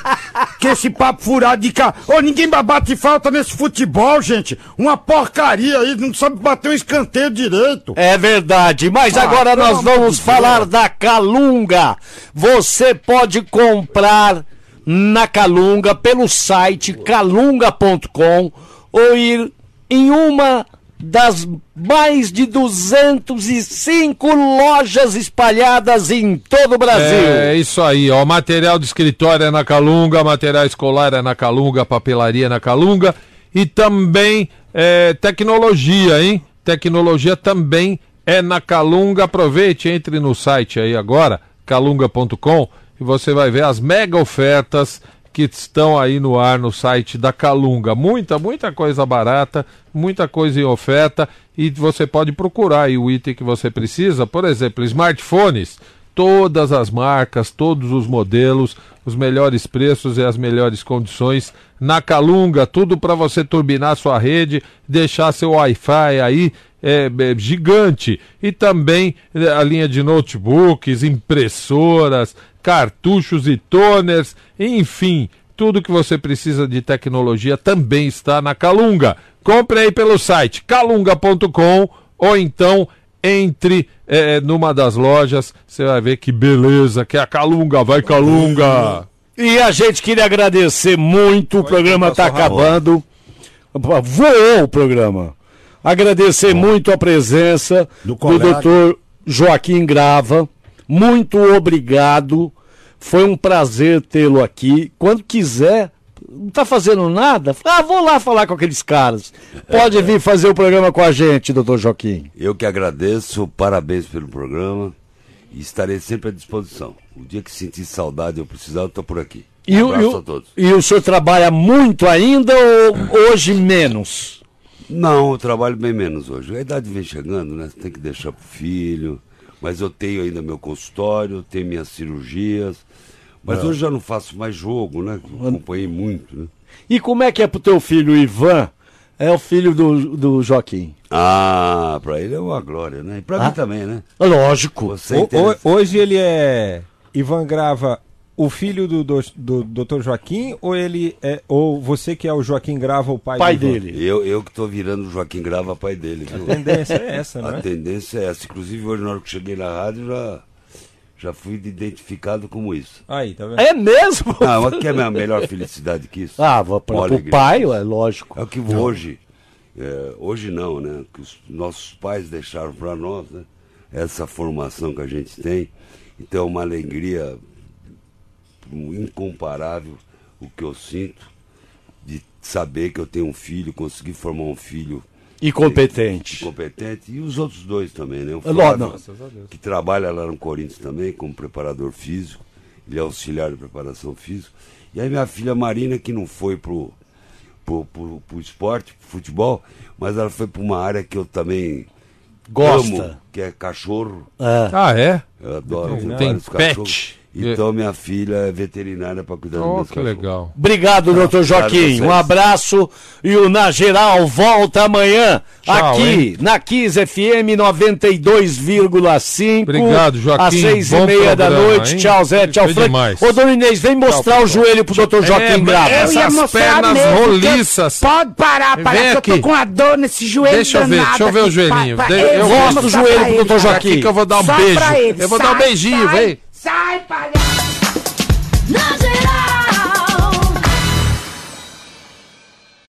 Que esse papo furado de cá. Ô, ninguém bate falta nesse futebol, gente. Uma porcaria aí, não sabe bater um escanteio direito. É verdade, mas Ah, agora nós vamos falar Deus. da Calunga. Você pode comprar na Calunga pelo site calunga.com ou ir em uma das mais de 205 lojas espalhadas em todo o Brasil. É isso aí, ó. Material de escritório é na Calunga, material escolar é na Calunga, papelaria é na Calunga e também é, tecnologia, hein? Tecnologia também é na Calunga. Aproveite, entre no site aí agora, calunga.com, e você vai ver as mega ofertas que estão aí no ar no site da Calunga. Muita, muita coisa barata, muita coisa em oferta e você pode procurar o item que você precisa. Por exemplo, smartphones, todas as marcas, todos os modelos, os melhores preços e as melhores condições na Calunga, tudo para você turbinar sua rede, deixar seu Wi-Fi aí é, é, gigante e também é, a linha de notebooks, impressoras, cartuchos e toners, enfim, tudo que você precisa de tecnologia também está na Calunga. Compre aí pelo site calunga.com ou então entre eh, numa das lojas, você vai ver que beleza, que é a Calunga, vai Calunga! E a gente queria agradecer muito, o programa está acabando. Voou o programa. Agradecer muito a presença do, colega. doutor Joaquim Grava. Muito obrigado. Foi um prazer tê-lo aqui. Quando quiser, não está fazendo nada? Ah, vou lá falar com aqueles caras. Pode vir fazer o programa com a gente, doutor Joaquim. Eu que agradeço, parabéns pelo programa e estarei sempre à disposição. O dia que sentir saudade ou precisar, eu estou por aqui. E, Um o- abraço o- a todos. e o senhor trabalha muito ainda ou hoje menos? Não, eu trabalho bem menos hoje. A idade vem chegando, né? Tem que deixar pro filho. Mas eu tenho ainda meu consultório, tenho minhas cirurgias. Mas É. hoje já não faço mais jogo, né? Acompanhei muito, né? E como é que é pro teu filho Ivan? É o filho do, do Joaquim. Ah, pra ele é uma glória, né? E pra Ah? mim também, né? Lógico. Entende? o- hoje ele é Ivan Grava, o filho do, do, do Dr. Joaquim, ou ele é ou você que é o Joaquim Grava, o pai, Pai dele. Eu, eu que tô virando o Joaquim Grava pai dele, viu? A tendência é essa, não A tendência é essa. Inclusive, hoje, na hora que cheguei na rádio, já Já fui identificado como isso. Aí, tá vendo? É mesmo? Não, mas que é a melhor felicidade que isso? Ah, pro alegria. pai, é lógico. É o que hoje, é, hoje não, né? Que os nossos pais deixaram para nós, né? Essa formação que a gente tem. Então é uma alegria incomparável o que eu sinto de saber que eu tenho um filho, conseguir formar um filho E competente. competente e os outros dois também, né? O É, Flávio, não. que trabalha lá no Corinthians também como preparador físico, ele é auxiliar de preparação física. E aí minha filha Marina, que não foi pro, pro, pro, pro esporte, pro futebol, mas ela foi para uma área que eu também Gosta. amo, que é cachorro. É. Ah, é? Eu adoro Tem vários pet. cachorros. Então minha filha é veterinária para cuidar Oh, meus que cachorros. legal. Obrigado, doutor Joaquim. vocês. Um abraço e o Na Geral volta amanhã Tchau, aqui hein? na Kiss FM 92,5. Obrigado, Joaquim. Às seis Bom e meia da programa, noite. hein? Tchau, Zé. Tchau, Frank. demais. Ô, dona Inês, vem mostrar o joelho pro doutor Joaquim É, mas Eu ia Essas pernas mesmo, roliças. Pode parar, parar, Vem que eu aqui. tô com a dor nesse joelho Deixa eu ver, deixa eu ver o joelhinho. Pa- pa- De- eu eu mostro o joelho pro doutor. Aqui que eu vou dar um beijo. Eu vou dar um beijinho, vem. Sai, palhaço! lá.